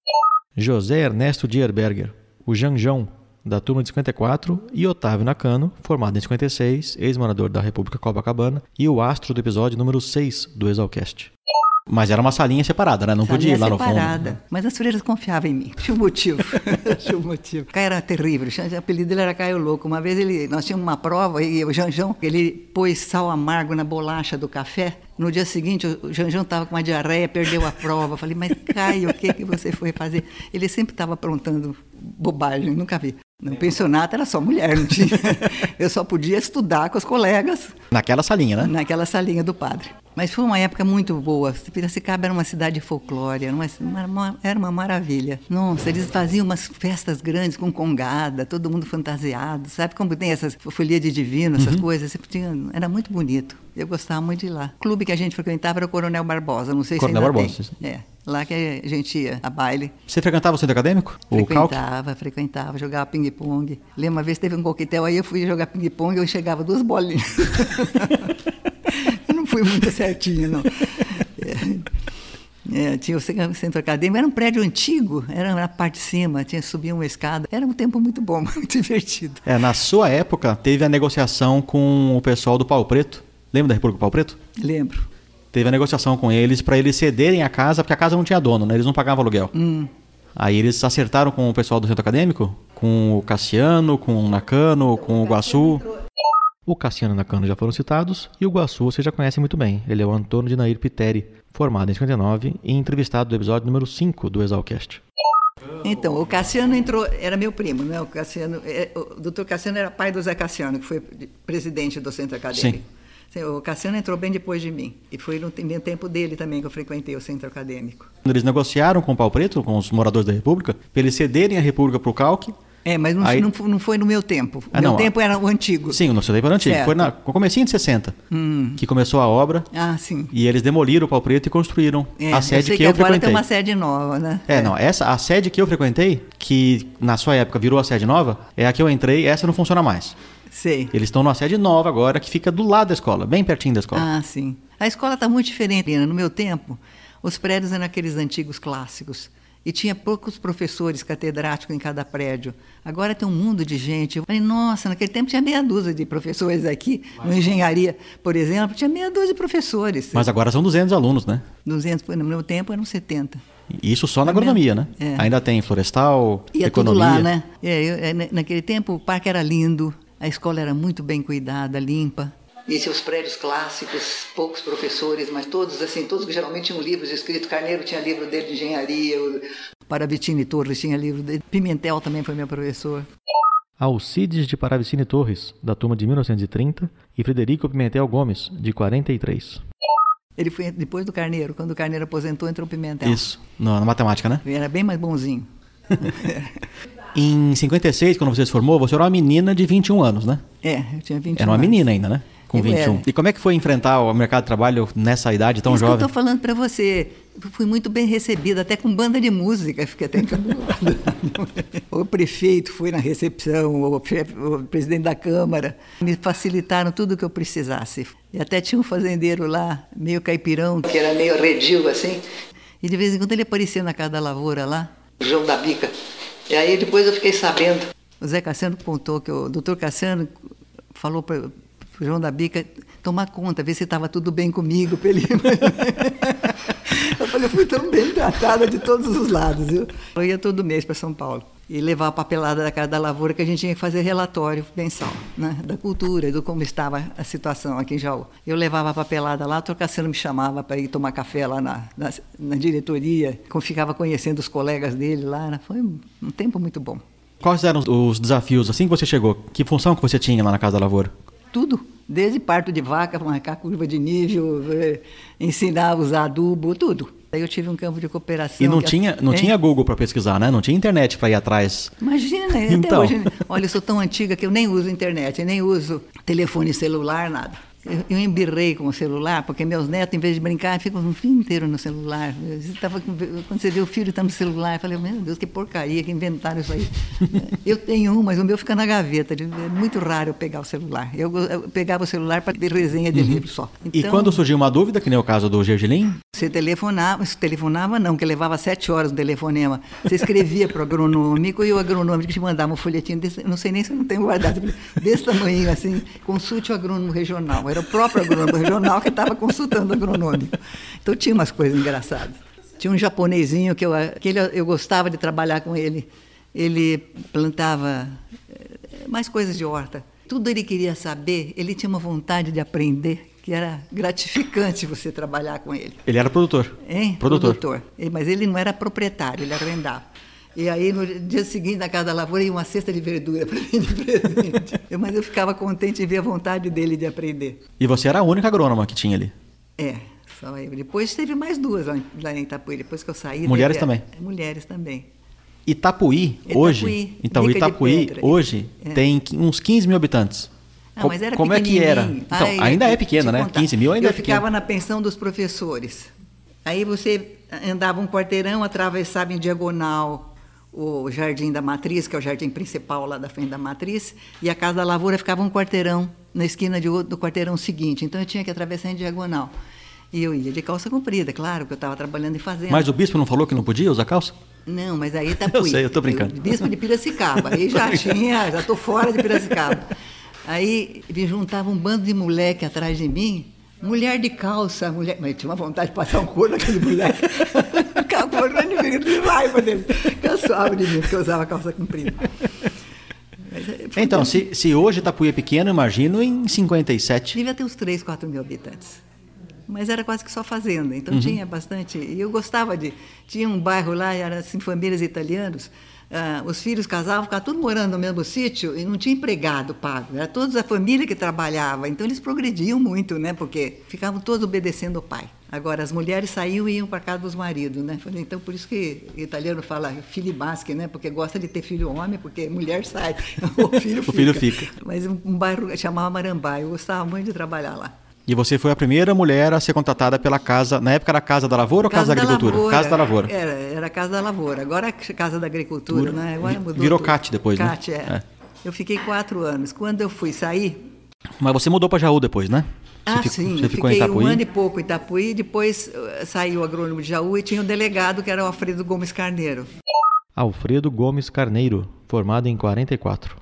José Ernesto Dierberger, o Janjão, da turma de 54, e Otávio Nakano, formado em 56, ex-morador da República Copacabana, e o astro do episódio número 6 do Exalcast. Mas era uma salinha separada, né? Não podia ir lá no fundo. separada. Mas as freiras confiavam em mim. Tinha um motivo. Tinha um motivo. Caio era terrível. O apelido dele era Caio Louco. Uma vez ele, nós tínhamos uma prova e o Janjão, ele pôs sal amargo na bolacha do café. No dia seguinte, o Janjão estava com uma diarreia, perdeu a prova. Falei, mas Caio, o que, que você foi fazer? Ele sempre estava aprontando bobagem, nunca vi. No pensionato era só mulher, não tinha. Eu só podia estudar com os colegas Naquela salinha, né? naquela salinha do padre. Mas foi uma época muito boa. Piracicaba era uma cidade de folclore, era uma, uma- era uma maravilha. Nossa, eles faziam umas festas grandes com congada, todo mundo fantasiado. Sabe como tem essas folia de divino, essas Uhum. coisas? Era muito bonito. Eu gostava muito de ir lá. O clube que a gente frequentava era o Coronel Barbosa, não sei Coronel se ainda Barbosa, tem. É, lá que a gente ia a baile. Você frequentava o centro acadêmico? Frequentava, frequentava, jogava ping-pong. Lembro uma vez teve um coquetel, aí eu fui jogar ping-pong e eu chegava duas bolinhas. eu não fui muito certinho, não. É, é, tinha o centro acadêmico, era um prédio antigo, era na parte de cima, tinha subia uma escada. Era um tempo muito bom, muito divertido. É, na sua época, teve a negociação com o pessoal do Pau Preto. Lembra da República Pau Preto? Lembro. Teve a negociação com eles para eles cederem a casa, porque a casa não tinha dono, né? Eles não pagavam aluguel. Hum. Aí eles acertaram com o pessoal do centro acadêmico, com o Cassiano, com o Nakano, com o Guaçu. O Cassiano e o Nakano já foram citados, e o Guaçu você já conhece muito bem. Ele é o Antônio de Nair Piteri, formado em 59 e entrevistado do episódio número 5 do Exalcast. Então, o Cassiano entrou, era meu primo, né? O Cassiano, é, o doutor Cassiano era pai do Zé Cassiano, que foi presidente do centro acadêmico. Sim, O Cassiano entrou bem depois de mim. E foi no tem- tempo dele também que eu frequentei o centro acadêmico. Eles negociaram com o Pau Preto, com os moradores da República, para eles cederem a República para o Calque. É, mas não, Aí- não, foi, não foi no meu tempo. O Ah, meu não, tempo era o antigo. Sim, o nosso tempo era antigo. Certo. Foi na, no comecinho de 60 Hum. que começou a obra. Ah, sim. E eles demoliram o Pau Preto e construíram É, a sede eu que, que, eu agora frequentei. tem uma sede nova, né? É, não, essa, a sede que eu frequentei, que na sua época virou a sede nova, é a que eu entrei, essa não funciona mais. Sei. Eles estão numa sede nova agora, que fica do lado da escola, bem pertinho da escola. Ah, sim. A escola está muito diferente. No meu tempo, os prédios eram aqueles antigos clássicos. E tinha poucos professores catedráticos em cada prédio. Agora tem um mundo de gente. Eu falei, nossa, naquele tempo tinha meia dúzia de professores aqui. Na engenharia, por exemplo, tinha meia dúzia de professores. Mas agora são 200 alunos, né? 200, no meu tempo eram 70. E Isso só na É agronomia, né? É. Ainda tem florestal, tudo economia. lá, né? É, eu- é, na- naquele tempo o parque era lindo, a escola era muito bem cuidada, limpa. E seus prédios clássicos, poucos professores, mas todos assim, todos que geralmente tinham livros escritos. Carneiro tinha livro dele de engenharia, Paravicini Torres tinha livro dele. Pimentel também foi meu professor. Alcides de Paravicini Torres, da turma de 1930, e Frederico Pimentel Gomes, de 43. Ele foi depois do Carneiro. Quando o Carneiro aposentou, entrou o Pimentel. Isso, na, na matemática, né? Ele era bem mais bonzinho. Em 56, quando você se formou, você era uma menina de 21 anos, né? É, eu tinha 21 Era uma anos. menina ainda, né? Com Eu 21. era. E como é que foi enfrentar o mercado de trabalho nessa idade tão Isso jovem? que eu tô falando para você. Fui muito bem recebida, até com banda de música. Fiquei até encabulada. o prefeito foi na recepção, o, chefe- o presidente da Câmara. Me facilitaram tudo o que eu precisasse. E até tinha um fazendeiro lá, meio caipirão, que era meio redil assim. E de vez em quando ele aparecia na casa da lavoura lá, o João da Bica. E aí depois eu fiquei sabendo. O Zé Cassiano contou que o doutor Cassiano falou para o João da Bica tomar conta, ver se estava tudo bem comigo. Ele... eu falei, eu fui tão bem tratada de todos os lados. Viu? Eu ia todo mês para São Paulo e levar a papelada da Casa da Lavoura, que a gente tinha que fazer relatório mensal, né? da cultura, do como estava a situação aqui em Jaú. Eu levava a papelada lá, o doutor Cassiano me chamava para ir tomar café lá na, na, na diretoria, ficava conhecendo os colegas dele lá. né? Foi um, um tempo muito bom. Quais eram os desafios assim que você chegou? Que função que você tinha lá na Casa da Lavoura? Tudo, desde parto de vaca, marcar curva de nível, eh, ensinar a usar adubo, tudo. Aí eu tive um campo de cooperação. E não tinha, não Hein? tinha Google para pesquisar, né? Não tinha internet para ir atrás. Imagina, até Então. hoje. Olha, eu sou tão antiga que eu nem uso internet, eu nem uso telefone celular, nada. Eu, eu embirrei com o celular, porque meus netos, em vez de brincar, ficam o dia inteiro no celular. Eu tava quando você vê o filho está no celular, eu falei, meu Deus, que porcaria, que inventaram isso aí. eu tenho um, mas o meu fica na gaveta. É muito raro eu pegar o celular. Eu, eu pegava o celular para ver resenha de livro só. Uhum. E Então, quando surgiu uma dúvida, que nem o caso do Gergelim, você telefonava, você telefonava não, que levava sete horas no telefonema. Você escrevia para o agronômico e o agronômico te mandava um folhetinho desse, não sei nem se eu não tenho guardado, desse tamanho assim, consulte o agrônomo regional. Era o próprio agrônomo regional que estava consultando o agronômico. Então tinha umas coisas engraçadas. Tinha um japonesinho que eu, que ele, eu gostava de trabalhar com ele. Ele plantava eh, mais coisas de horta. Tudo ele queria saber, ele tinha uma vontade de aprender, que era gratificante você trabalhar com ele. ele era produtor. Hein? Produtor. E- Mas ele não era proprietário, ele arrendava. E aí, no dia seguinte, na casa da lavoura, ia uma cesta de verdura para mim de presente. Eu- Mas eu ficava contente em ver a vontade dele de aprender. E você era a única agrônoma que tinha ali. É, só eu. Depois teve mais duas lá em, lá em Itapuí, depois que eu saí. Mulheres teve- também? Mulheres também. Itapuí, Itapuí, hoje, então de Itapuí hoje É. tem uns 15 mil habitantes. Ah, mas era Como é que era? Então, Ai, ainda eu é pequena, né? contar. 15 mil ainda eu é pequena. ficava na pensão dos professores. Aí você andava um quarteirão, atravessava em diagonal o Jardim da Matriz, que é o jardim principal lá da frente da Matriz, e a Casa da Lavoura ficava um quarteirão na esquina de outro, do quarteirão seguinte. Então eu tinha que atravessar em diagonal. E eu ia de calça comprida, claro, que eu estava trabalhando em fazenda. Mas o bispo não falou que não podia usar calça? Não, mas aí Itapuí. Eu sei, eu tô brincando. Eu, bispo de Piracicaba. Aí já tinha, já tô fora de Piracicaba. Aí me juntava um bando de moleque atrás de mim, mulher de calça, mulher. Mas eu tinha uma vontade de passar um couro naquele moleque. Ficava correndo de de raiva dele. Cansava de mim, porque eu usava calça comprida. Eh, Então, se, se hoje Itapuí é pequeno, imagino em 57. Devia ter uns 3, 4 mil habitantes. Mas era quase que só fazenda, então Uhum. tinha bastante. E eu gostava de. Tinha um bairro lá, era assim, famílias italianos. ah, os filhos casavam, ficavam todos morando no mesmo sítio e não tinha empregado pago. Era toda a família que trabalhava. Então eles progrediam muito, né? Porque ficavam todos obedecendo o pai. Agora, as mulheres saíam e iam para casa dos maridos, né? Falei, Então, por isso que italiano fala filibasque, né? Porque gosta de ter filho homem, porque mulher sai, o filho O filho fica. fica. Mas um, bairro chamava Marambá, eu gostava muito de trabalhar lá. E você foi a primeira mulher a ser contratada pela casa. Na época era Casa da Lavoura ou Casa, da Agricultura? casa da Lavoura. Era, era Casa da Lavoura. Agora é Casa da Agricultura, né? Agora mudou virou tudo. CAT depois, né? CAT, é. É. Eu fiquei quatro anos. Quando eu fui sair, Mas você mudou para Jaú depois, né? Ah, fico- sim, Você eu ficou em fiquei Itapuí? um ano e pouco em Itapuí, depois eh, saiu o agrônomo de Jaú e tinha um delegado que era o Alfredo Gomes Carneiro. Alfredo Gomes Carneiro, formado em 44.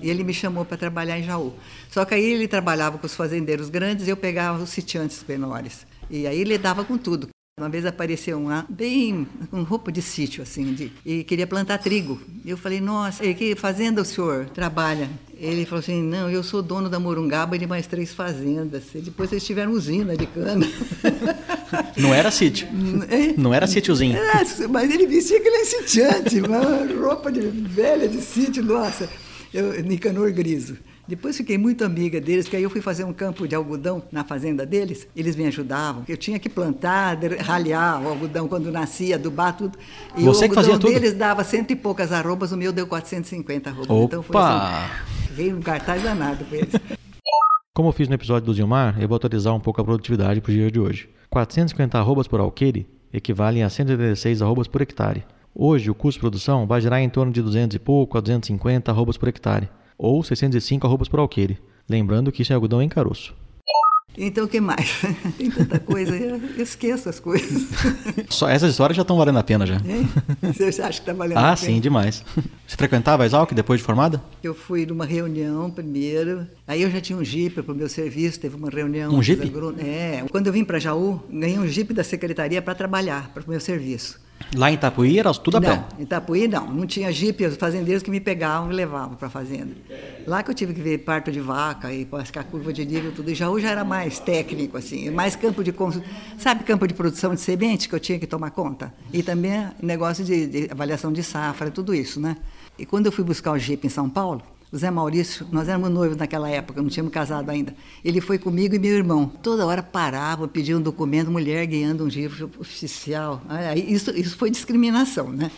E ele me chamou para trabalhar em Jaú. Só que aí ele trabalhava com os fazendeiros grandes e eu pegava os sitiantes menores. E aí ele dava com tudo. Uma vez apareceu um lá, bem com roupa de sítio, assim, de, e queria plantar trigo. Eu falei, nossa, que fazenda o senhor trabalha? Ele falou assim, não, eu sou dono da Morungaba e de mais três fazendas. E depois eles tiveram usina de cana. Não era sítio. É? Não era sítiozinho. É, mas ele vestia aquele sitiante, uma roupa de velha de sítio, nossa, eu, Nicanor Griso. Depois fiquei muito amiga deles, porque aí eu fui fazer um campo de algodão na fazenda deles, eles me ajudavam. Eu tinha que plantar, ralhar o algodão quando nascia, adubar tudo. E Você o algodão tudo? deles dava cento e poucas arrobas, o meu deu 450 arrobas. Opa! Então foi assim, veio um cartaz danado com eles. Como eu fiz no episódio do Zilmar, eu vou atualizar um pouco a produtividade para o dia de hoje. 450 arrobas por alqueire equivalem a 186 arrobas por hectare. Hoje, o custo de produção vai girar em torno de 200 e pouco a 250 arrobas por hectare, ou 605 arrobas por alqueire. Lembrando que isso é algodão em caroço. Então o que mais? Tem tanta coisa, eu esqueço as coisas. Só essas histórias já estão valendo a pena já. Hein? Você acha que está valendo Ah, a pena? sim, demais. Você frequentava a Exalc depois de formada? Eu fui numa reunião primeiro, aí eu já tinha um jipe para o meu serviço, teve uma reunião. Um agrônomos- É, quando eu vim para Jaú, ganhei um jipe da secretaria para trabalhar, para o meu serviço. Lá em Itapuí era tudo a não, pé. em Itapuí não, não tinha jipe, os fazendeiros que me pegavam e levavam para a fazenda. Lá que eu tive que ver parto de vaca e pescar curva de nível, tudo. E Jaú já era mais técnico, assim, mais campo de sabe campo de produção de semente que eu tinha que tomar conta? E também negócio de, de avaliação de safra, tudo isso, né? E quando eu fui buscar o jipe em São Paulo, o Zé Maurício, nós éramos noivos naquela época, não tínhamos casado ainda. Ele foi comigo e meu irmão. Toda hora parava, pedia um documento, mulher guiando um jipe oficial. Isso, isso foi discriminação, né?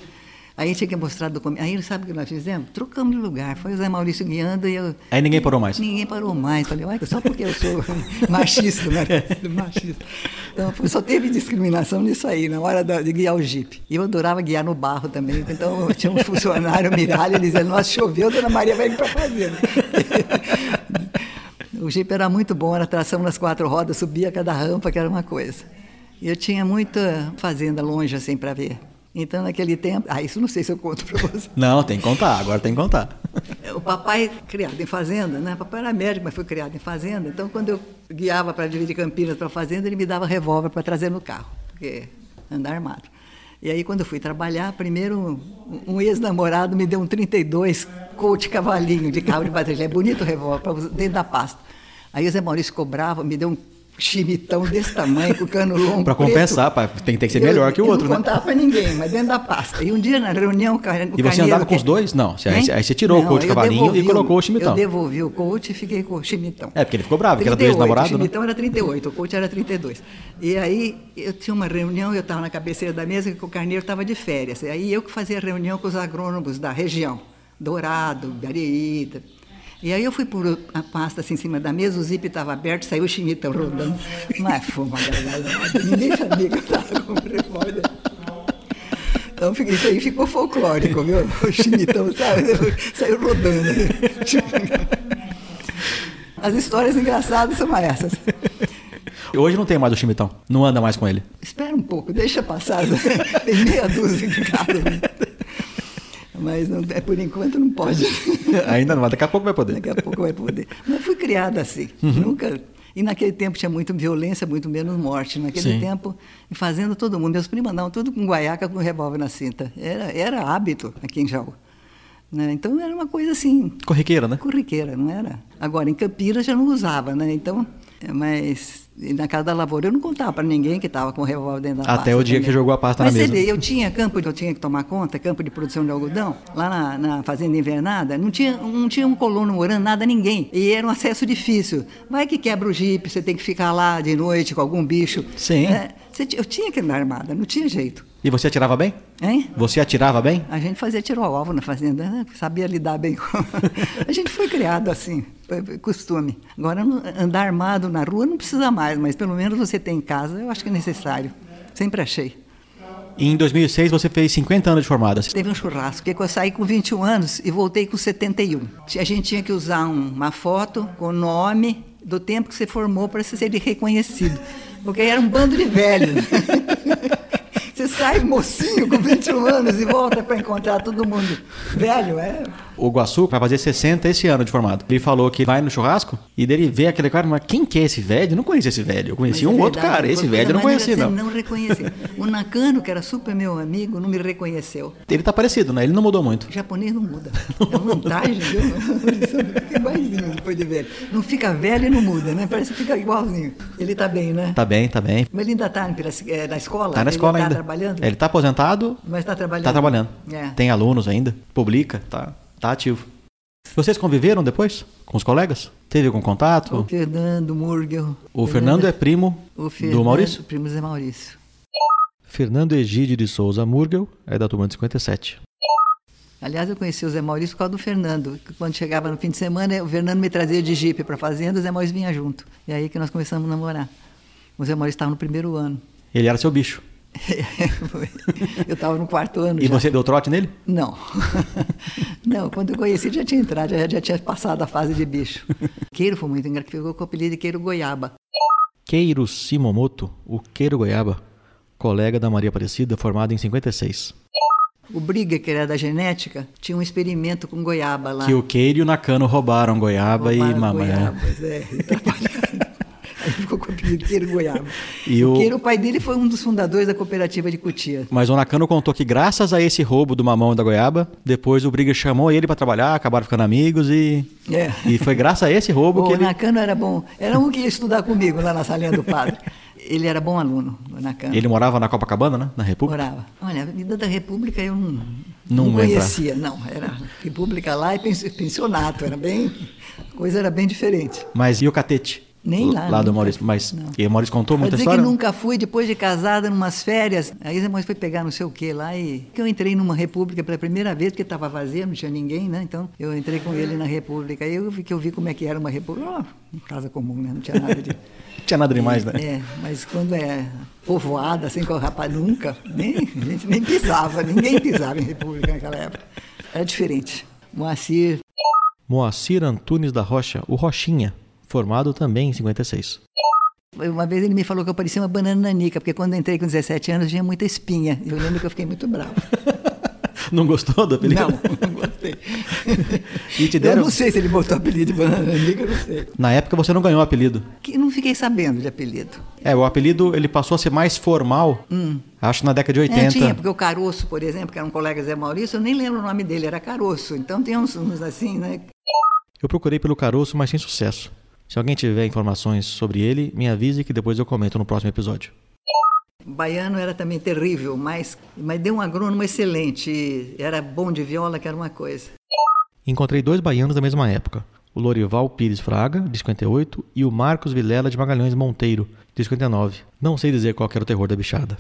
Aí tinha que mostrar documento. Aí sabe o que nós fizemos? Trocamos de lugar. Foi o Zé Maurício guiando e eu. Aí ninguém parou mais. Ninguém parou mais. Falei, uai, só porque eu sou machista, né? machista. Então, só teve discriminação nisso aí, na hora de guiar o jipe. E eu adorava guiar no barro também. Então, tinha um funcionário, miralha, dizia, nossa, choveu, dona Maria vai vir para fazenda. o jipe era muito bom, era tração nas quatro rodas, subia cada rampa, que era uma coisa. Eu tinha muita fazenda longe, assim, para ver. Então, naquele tempo... Ah, isso não sei se eu conto para você. Não, tem que contar, agora tem que contar. O papai, criado em fazenda, né? O papai era médico, mas foi criado em fazenda. Então, quando eu guiava para dividir Campinas para a fazenda, ele me dava revólver para trazer no carro, porque andar armado. E aí, quando eu fui trabalhar, primeiro um, um ex-namorado me deu um 32 Colt Cavalinho de carro de bateria. É bonito o revólver, dentro da pasta. Aí o Zé Maurício cobrava, me deu um chimitão desse tamanho, com cano longo. Preto. compensar, pai, tem, tem que ser Eu- melhor que o outro, não né? contava para ninguém, mas dentro da pasta. E um dia na reunião, o ca- o E você carneiro andava com os dois? Não, você- aí aí você tirou o Não, coach eu cavalinho e colocou o chimitão. Eu devolvi o coach e fiquei com o chimitão. É, porque ele ficou bravo, porque era do 38, ex-namorado, O né? chimitão era 38, o coach era 32. E aí eu tinha uma reunião, eu estava na cabeceira da mesa, que o carneiro estava de férias. E aí eu que fazia reunião com os agrônomos da região, Dourado, Areita. E aí eu fui por a pasta assim em cima da mesa, o zip estava aberto, saiu o chimitão rodando. Mas foi uma gargalhada. Ninguém sabia que eu estava com o revólver. Então isso aí ficou folclórico, viu? O chimitão, sabe? Saiu rodando. As histórias engraçadas são essas. Hoje não tem mais o chimitão. Não anda mais com ele. Espera um pouco, deixa passar. Tem meia dúzia de casa. Mas não, é, por enquanto não pode. Ainda não, mas daqui a pouco vai poder. Daqui a pouco vai poder. Mas fui criada assim. Nunca. E naquele tempo tinha muita violência, muito menos morte. Naquele Sim. tempo, em fazenda, todo mundo. Meus primos andavam tudo com guaiaca, com revólver na cinta. Era, era hábito aqui em Jaú. Né? Então era uma coisa assim, Corriqueira, né? corriqueira, não era? Agora, em Campinas já não usava, né? Então, mas na casa da lavoura eu não contava para ninguém que estava com o revólver dentro da Até pasta o dia também. que jogou a pasta mas na mesa. vê, eu tinha campo que eu tinha que tomar conta, campo de produção de algodão, lá na, na fazenda invernada, não tinha, não tinha um colono morando, nada, ninguém. E era um acesso difícil. Vai que quebra o jipe, você tem que ficar lá de noite com algum bicho. Sim. É, você eu tinha que andar armada, não tinha jeito. E você atirava bem? Hein? Você atirava bem? A gente fazia tiro ao alvo na fazenda, né? sabia lidar bem com. a gente foi criado assim, costume. Agora, andar armado na rua não precisa mais, mas pelo menos você tem em casa, eu acho que é necessário. Sempre achei. Em 2006 você fez 50 anos de formada. Teve um churrasco, que eu saí com 21 anos e voltei com 71. A gente tinha que usar um- uma foto com o nome do tempo que você formou para ser reconhecido. Porque era um bando de velhos. Você sai mocinho com 21 anos e volta para encontrar todo mundo velho, é? O Guaçu vai fazer 60 esse ano de formado. Ele falou que vai no churrasco e dele vê aquele cara, mas quem que é esse velho? Eu não conhecia esse velho. Eu conhecia Mas um é outro cara. Esse velho eu não maneira, não. Não reconhecia. O Nakano, que era super meu amigo, não me reconheceu. Ele tá parecido, né? Ele não mudou muito. O japonês não muda. É vantagem, viu? Igualzinho depois de velho. Não fica velho e não muda, né? Parece que fica igualzinho. Ele tá bem, né? Tá bem, tá bem. Mas ele ainda tá eh, na escola? Tá na escola ele ainda. Tá trabalhando? Ele tá aposentado, Mas tá trabalhando? tá trabalhando. É. Tem alunos ainda, publica, tá, tá ativo. Vocês conviveram depois com os colegas? Teve algum contato? O Fernando Murgel. O Fernando é primo o do Maurício? Primo Zé Maurício. Fernando Egídio de Souza Murgel é da turma de 57. Aliás, eu conheci o Zé Maurício por causa do Fernando. Quando chegava no fim de semana, o Fernando me trazia de jipe para a fazenda, o Zé Maurício vinha junto. E aí que nós começamos a namorar. O Zé Maurício estava no primeiro ano. Ele era seu bicho. eu estava no quarto ano. E já. você deu trote nele? Não. Não, quando eu conheci já tinha entrado, já, já tinha passado a fase de bicho. Queiro foi muito engraçado, ficou com o apelido de Queiro Goiaba. Queiro Simomoto, o Queiro Goiaba, colega da Maria Aparecida, formado em 56. O Briga, que era da genética, tinha um experimento com goiaba lá. Que o Queiro e o Nakano roubaram goiaba Roubaram e mamãe. goiabas, é. Aí ficou o Queiro Goiaba. E o o- o pai dele foi um dos fundadores da cooperativa de Cutia. Mas o Nakano contou que graças a esse roubo do mamão e da goiaba, depois o Briga chamou ele pra trabalhar, acabaram ficando amigos e É. e foi graças a esse roubo que O ele Nakano era bom. Era um que ia estudar comigo lá na salinha do padre. Ele era bom aluno, o Nakano. ele morava na Copacabana, né, na República. Morava. Olha, a vida da República eu não, Não não, conhecia, não. Era República lá e pens- pensionato, era bem. A coisa era bem diferente. Mas e o catete? Nem lá, Lá do Maurício, mas não. e o Maurício contou muita dizer história? que nunca fui, depois de casada, numas férias, aí Zé Moisés foi pegar não sei o que lá e que eu entrei numa república pela primeira vez, porque estava vazia, não tinha ninguém, né? Então eu entrei com ele na república. Aí eu vi que eu vi como é que era uma república, uma casa comum, né? Não tinha nada de. Não tinha nada demais, né? É, mas quando é povoada, assim, com o rapaz, nunca, nem, a gente nem pisava, ninguém pisava em república naquela época. Era diferente. Moacir, Moacir Antunes da Rocha, o Rochinha, formado também em 56. uma vez ele me falou que eu parecia uma banana nanica, porque quando entrei com 17 anos tinha muita espinha. Eu lembro que eu fiquei muito bravo. Não gostou do apelido? Não, não gostei. Te Eu deram? não sei se ele botou apelido de banana nanica, eu não sei. Na época você não ganhou apelido. Que não fiquei sabendo de apelido. É, o apelido ele passou a ser mais formal, acho na década de 80. É, tinha, porque o Caroço, por exemplo, que era um colega Zé Maurício, eu nem lembro o nome dele, era Caroço. Então tem uns, uns assim, né? Eu procurei pelo caroço, mas sem sucesso. Se alguém tiver informações sobre ele, me avise que depois eu comento no próximo episódio. Baiano era também terrível, mas, mas deu um agrônomo excelente. Era bom de viola, que era uma coisa. Encontrei dois baianos da mesma época, o Lorival Pires Fraga, de 58, e o Marcos Vilela de Magalhães Monteiro, de 59. Não sei dizer qual era o terror da bichada.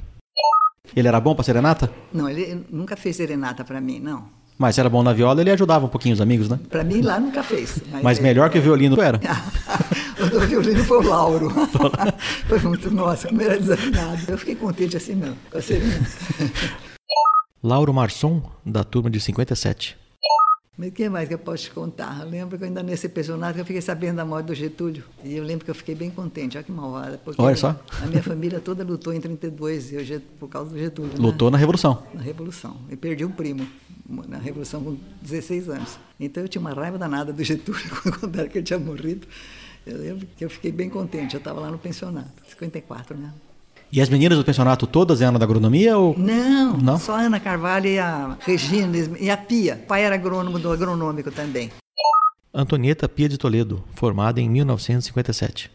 Ele era bom pra serenata? Não, ele nunca fez serenata para mim, não. Mas se era bom na viola, ele ajudava um pouquinho os amigos, né? Para mim lá nunca fez. Mas é- melhor que o violino era. o do violino foi o Lauro. foi muito, nossa, como era desafinado. Eu fiquei contente assim mesmo, serenata. Lauro Marçom, da turma de 57. Mas o que mais que eu posso te contar? Eu lembro que eu ainda nesse personagem eu fiquei sabendo da morte do Getúlio. E eu lembro que eu fiquei bem contente, olha que malvada. Porque Olha só. A minha família toda lutou em 32, eu, por causa do Getúlio. né? Lutou na Revolução. na Revolução. E perdi um primo na Revolução com 16 anos. Então eu tinha uma raiva danada do Getúlio quando contaram que ele tinha morrido. Eu lembro que eu fiquei bem contente. Eu estava lá no pensionato, 54, né? E as meninas do pensionato todas eram da agronomia ou... Não, Não? só a Ana Carvalho e a Regina e a Pia. O pai era agrônomo do agronômico também. Antonieta Pia de Toledo, formada em 1957.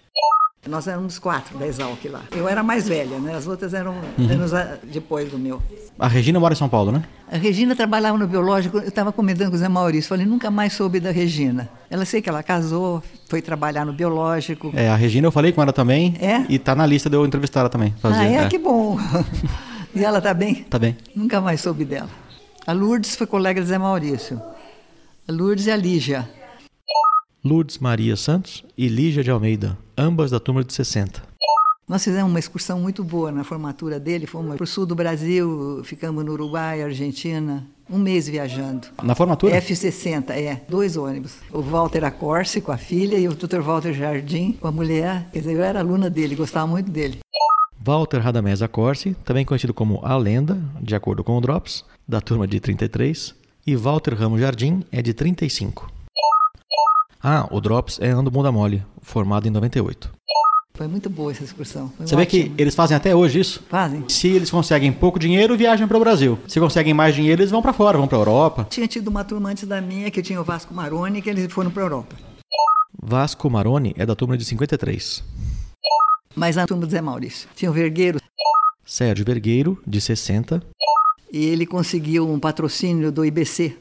Nós éramos quatro da Exalc lá. Eu era mais velha, né? As outras eram Uhum. anos depois do meu. A Regina mora em São Paulo, né? A Regina trabalhava no biológico, eu estava comentando com o Zé Maurício, falei, nunca mais soube da Regina. Ela sei que ela casou, foi trabalhar no biológico. É, a Regina eu falei com ela também. É? E tá na lista de eu entrevistar ela também. Fazer, ah, é? Que bom. e ela está bem? Tá bem. Nunca mais soube dela. A Lourdes foi colega do Zé Maurício. A Lourdes e a Lígia. Lourdes Maria Santos e Lígia de Almeida, ambas da turma de 60. Nós fizemos uma excursão muito boa na formatura dele, fomos para o sul do Brasil, ficamos no Uruguai, Argentina, um mês viajando. Na formatura? F60, é, dois ônibus. O Walter Acorce com a filha e o Dr. Walter Jardim com a mulher. Quer dizer, eu era aluna dele, gostava muito dele. Walter Radamés Corsi, também conhecido como A Lenda, de acordo com o Drops, da turma de 33. E Walter Ramos Jardim é de 35. Ah, o Drops é Ando Bunda Mole, formado em 98. Foi muito boa essa excursão. Foi Você vê que eles fazem até hoje isso? Fazem? Se eles conseguem pouco dinheiro, viajam para o Brasil. Se conseguem mais dinheiro, eles vão para fora, vão para Europa. Tinha tido uma turma antes da minha, que tinha o Vasco Maroni, que eles foram para a Europa. Vasco Maroni é da turma de 53. Mas a turma do Zé Maurício. Tinha o Vergueiro, Sérgio Vergueiro, de 60. e ele conseguiu um patrocínio do IBC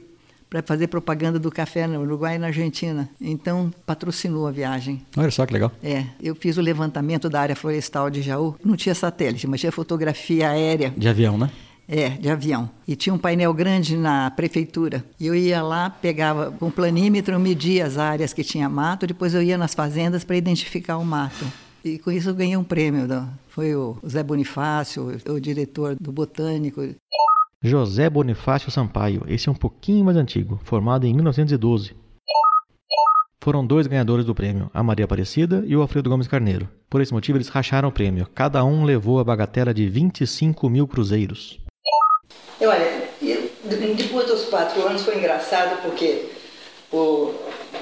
para fazer propaganda do café no Uruguai e na Argentina. Então, patrocinou a viagem. Olha só que legal. É, eu fiz o levantamento da área florestal de Jaú. Não tinha satélite, mas tinha fotografia aérea. De avião, né? É, de avião. E tinha um painel grande na prefeitura. E eu ia lá, pegava com um planímetro, media as áreas que tinha mato, depois eu ia nas fazendas para identificar o mato. E com isso eu ganhei um prêmio. Foi o Zé Bonifácio, o diretor do Botânico. José Bonifácio Sampaio, esse é um pouquinho mais antigo, formado em 1912. Foram dois ganhadores do prêmio, a Maria Aparecida e o Alfredo Gomes Carneiro. Por esse motivo, eles racharam o prêmio. Cada um levou a bagatela de 25 mil cruzeiros. E olha, depois dos quatro anos foi engraçado porque o,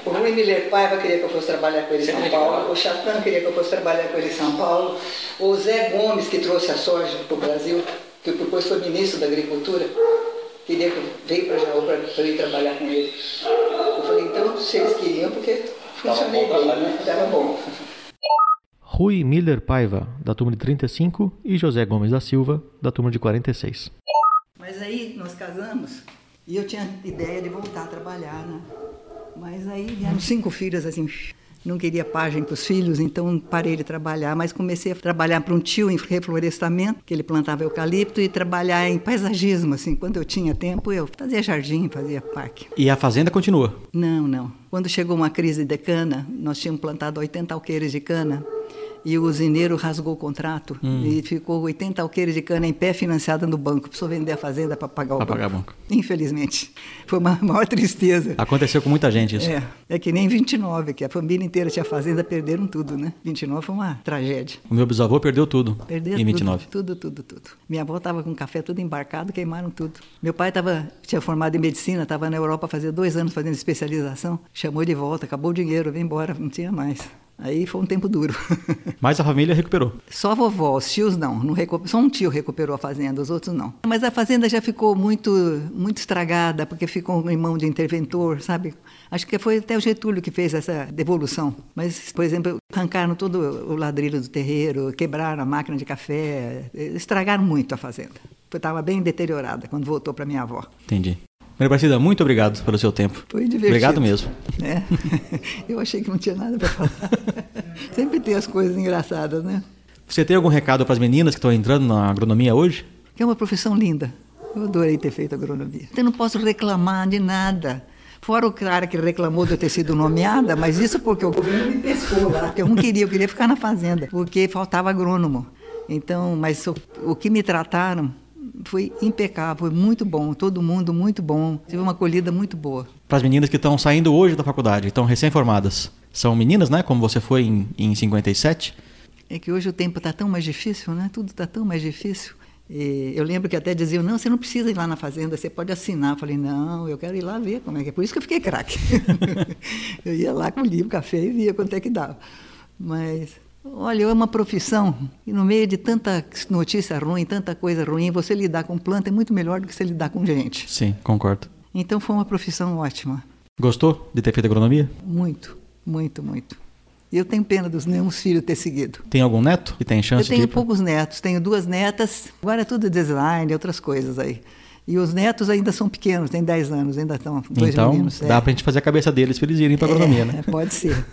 o Rui Miller Paiva queria que eu fosse trabalhar com ele em São Paulo, o Chatan queria que eu fosse trabalhar com ele em São Paulo, o Zé Gomes, que trouxe a soja para o Brasil, que depois foi ministro da Agricultura, queria que eu veio para Jaú para eu ir trabalhar com ele. Eu falei, então, se eles queriam, porque funcionei bem, né? Estava bom. Rui Miller Paiva, da turma de 35, e José Gomes da Silva, da turma de 46. Mas aí nós casamos e eu tinha ideia de voltar a trabalhar, né? Mas aí vieram cinco filhos assim, não queria página para os filhos, então parei de trabalhar, mas comecei a trabalhar para um tio em reflorestamento, que ele plantava eucalipto, e trabalhar em paisagismo, assim, quando eu tinha tempo, eu fazia jardim, fazia parque. E a fazenda continua? Não, não. Quando chegou uma crise de cana, nós tínhamos plantado 80 alqueires de cana, e o usineiro rasgou o contrato hum. e ficou 80 alqueires de cana em pé financiada no banco. Precisou vender a fazenda para pagar o pra banco. pagar banco. Infelizmente. Foi uma maior tristeza. Aconteceu com muita gente isso. É, é que nem 29, que a família inteira tinha fazenda, perderam tudo, né? 29 foi uma tragédia. O meu bisavô perdeu tudo Perdeu em 29. Tudo, tudo, tudo, tudo. Minha avó estava com café tudo embarcado, queimaram tudo. Meu pai tava, tinha formado em medicina, estava na Europa fazia dois anos fazendo especialização, chamou de volta, acabou o dinheiro, veio embora, não tinha mais. Aí foi um tempo duro. Mas a família recuperou. Só a vovó, os tios não. não recu... Só um tio recuperou a fazenda, os outros não. Mas a fazenda já ficou muito, muito estragada, porque ficou em mão de interventor, sabe? Acho que foi até o Getúlio que fez essa devolução. Mas, por exemplo, arrancaram todo o ladrilho do terreiro, quebraram a máquina de café, estragaram muito a fazenda. Estava bem deteriorada quando voltou para minha avó. Entendi. Maria Aparecida, muito obrigado pelo seu tempo. Foi divertido. Obrigado mesmo. É. Eu achei que não tinha nada para falar. Sempre tem as coisas engraçadas, né? Você tem algum recado para as meninas que estão entrando na agronomia hoje? Que é uma profissão linda. Eu adorei ter feito agronomia. Eu não posso reclamar de nada. Fora o cara que reclamou de eu ter sido nomeada, mas isso porque o governo me pescou lá. Porque eu não queria, eu queria ficar na fazenda, porque faltava agrônomo. Então, mas o, o que me trataram foi impecável, foi muito bom, todo mundo muito bom, tive uma acolhida muito boa. Para as meninas que estão saindo hoje da faculdade, estão recém-formadas, são meninas, né? Como você foi em, em 57? É que hoje o tempo está tão mais difícil, né? Tudo está tão mais difícil. E eu lembro que até diziam, não, você não precisa ir lá na fazenda, você pode assinar. Eu falei, não, eu quero ir lá ver como é que é. Por isso que eu fiquei craque. eu ia lá com o livro, café e via quanto é que dava. Mas Olha, é uma profissão e no meio de tanta notícia ruim, tanta coisa ruim, você lidar com planta é muito melhor do que você lidar com gente. Sim, concordo. Então foi uma profissão ótima. Gostou de ter feito agronomia? Muito, muito, muito. E eu tenho pena dos meus filhos ter seguido. Tem algum neto que tem chance Eu tenho de... poucos netos, tenho duas netas, agora é tudo design, outras coisas aí. E os netos ainda são pequenos, têm 10 anos, ainda estão dois então, meninos. dá é. pra gente fazer a cabeça deles para eles irem para agronomia, é, né? Pode ser.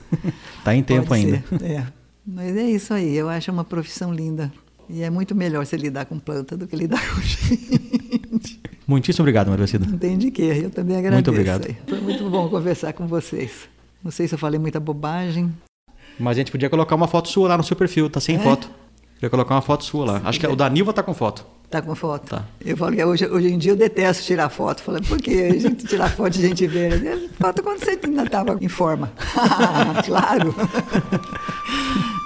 tá em tempo Pode ainda. ser, É. Mas é isso aí, eu acho uma profissão linda. E é muito melhor você lidar com planta do que lidar com gente. Muitíssimo obrigado, Maria Cida. Não tem de quê, eu também agradeço. Muito obrigado. Foi muito bom conversar com vocês. Não sei se eu falei muita bobagem. Mas a gente podia colocar uma foto sua lá no seu perfil, tá sem É? foto. Queria colocar uma foto sua lá. Acho que o da Nilva tá com foto. Tá com foto? Tá. Eu falo que hoje, hoje em dia eu detesto tirar foto. Falando, por que a gente tirar foto de gente velha? Foto quando você ainda estava em forma. claro.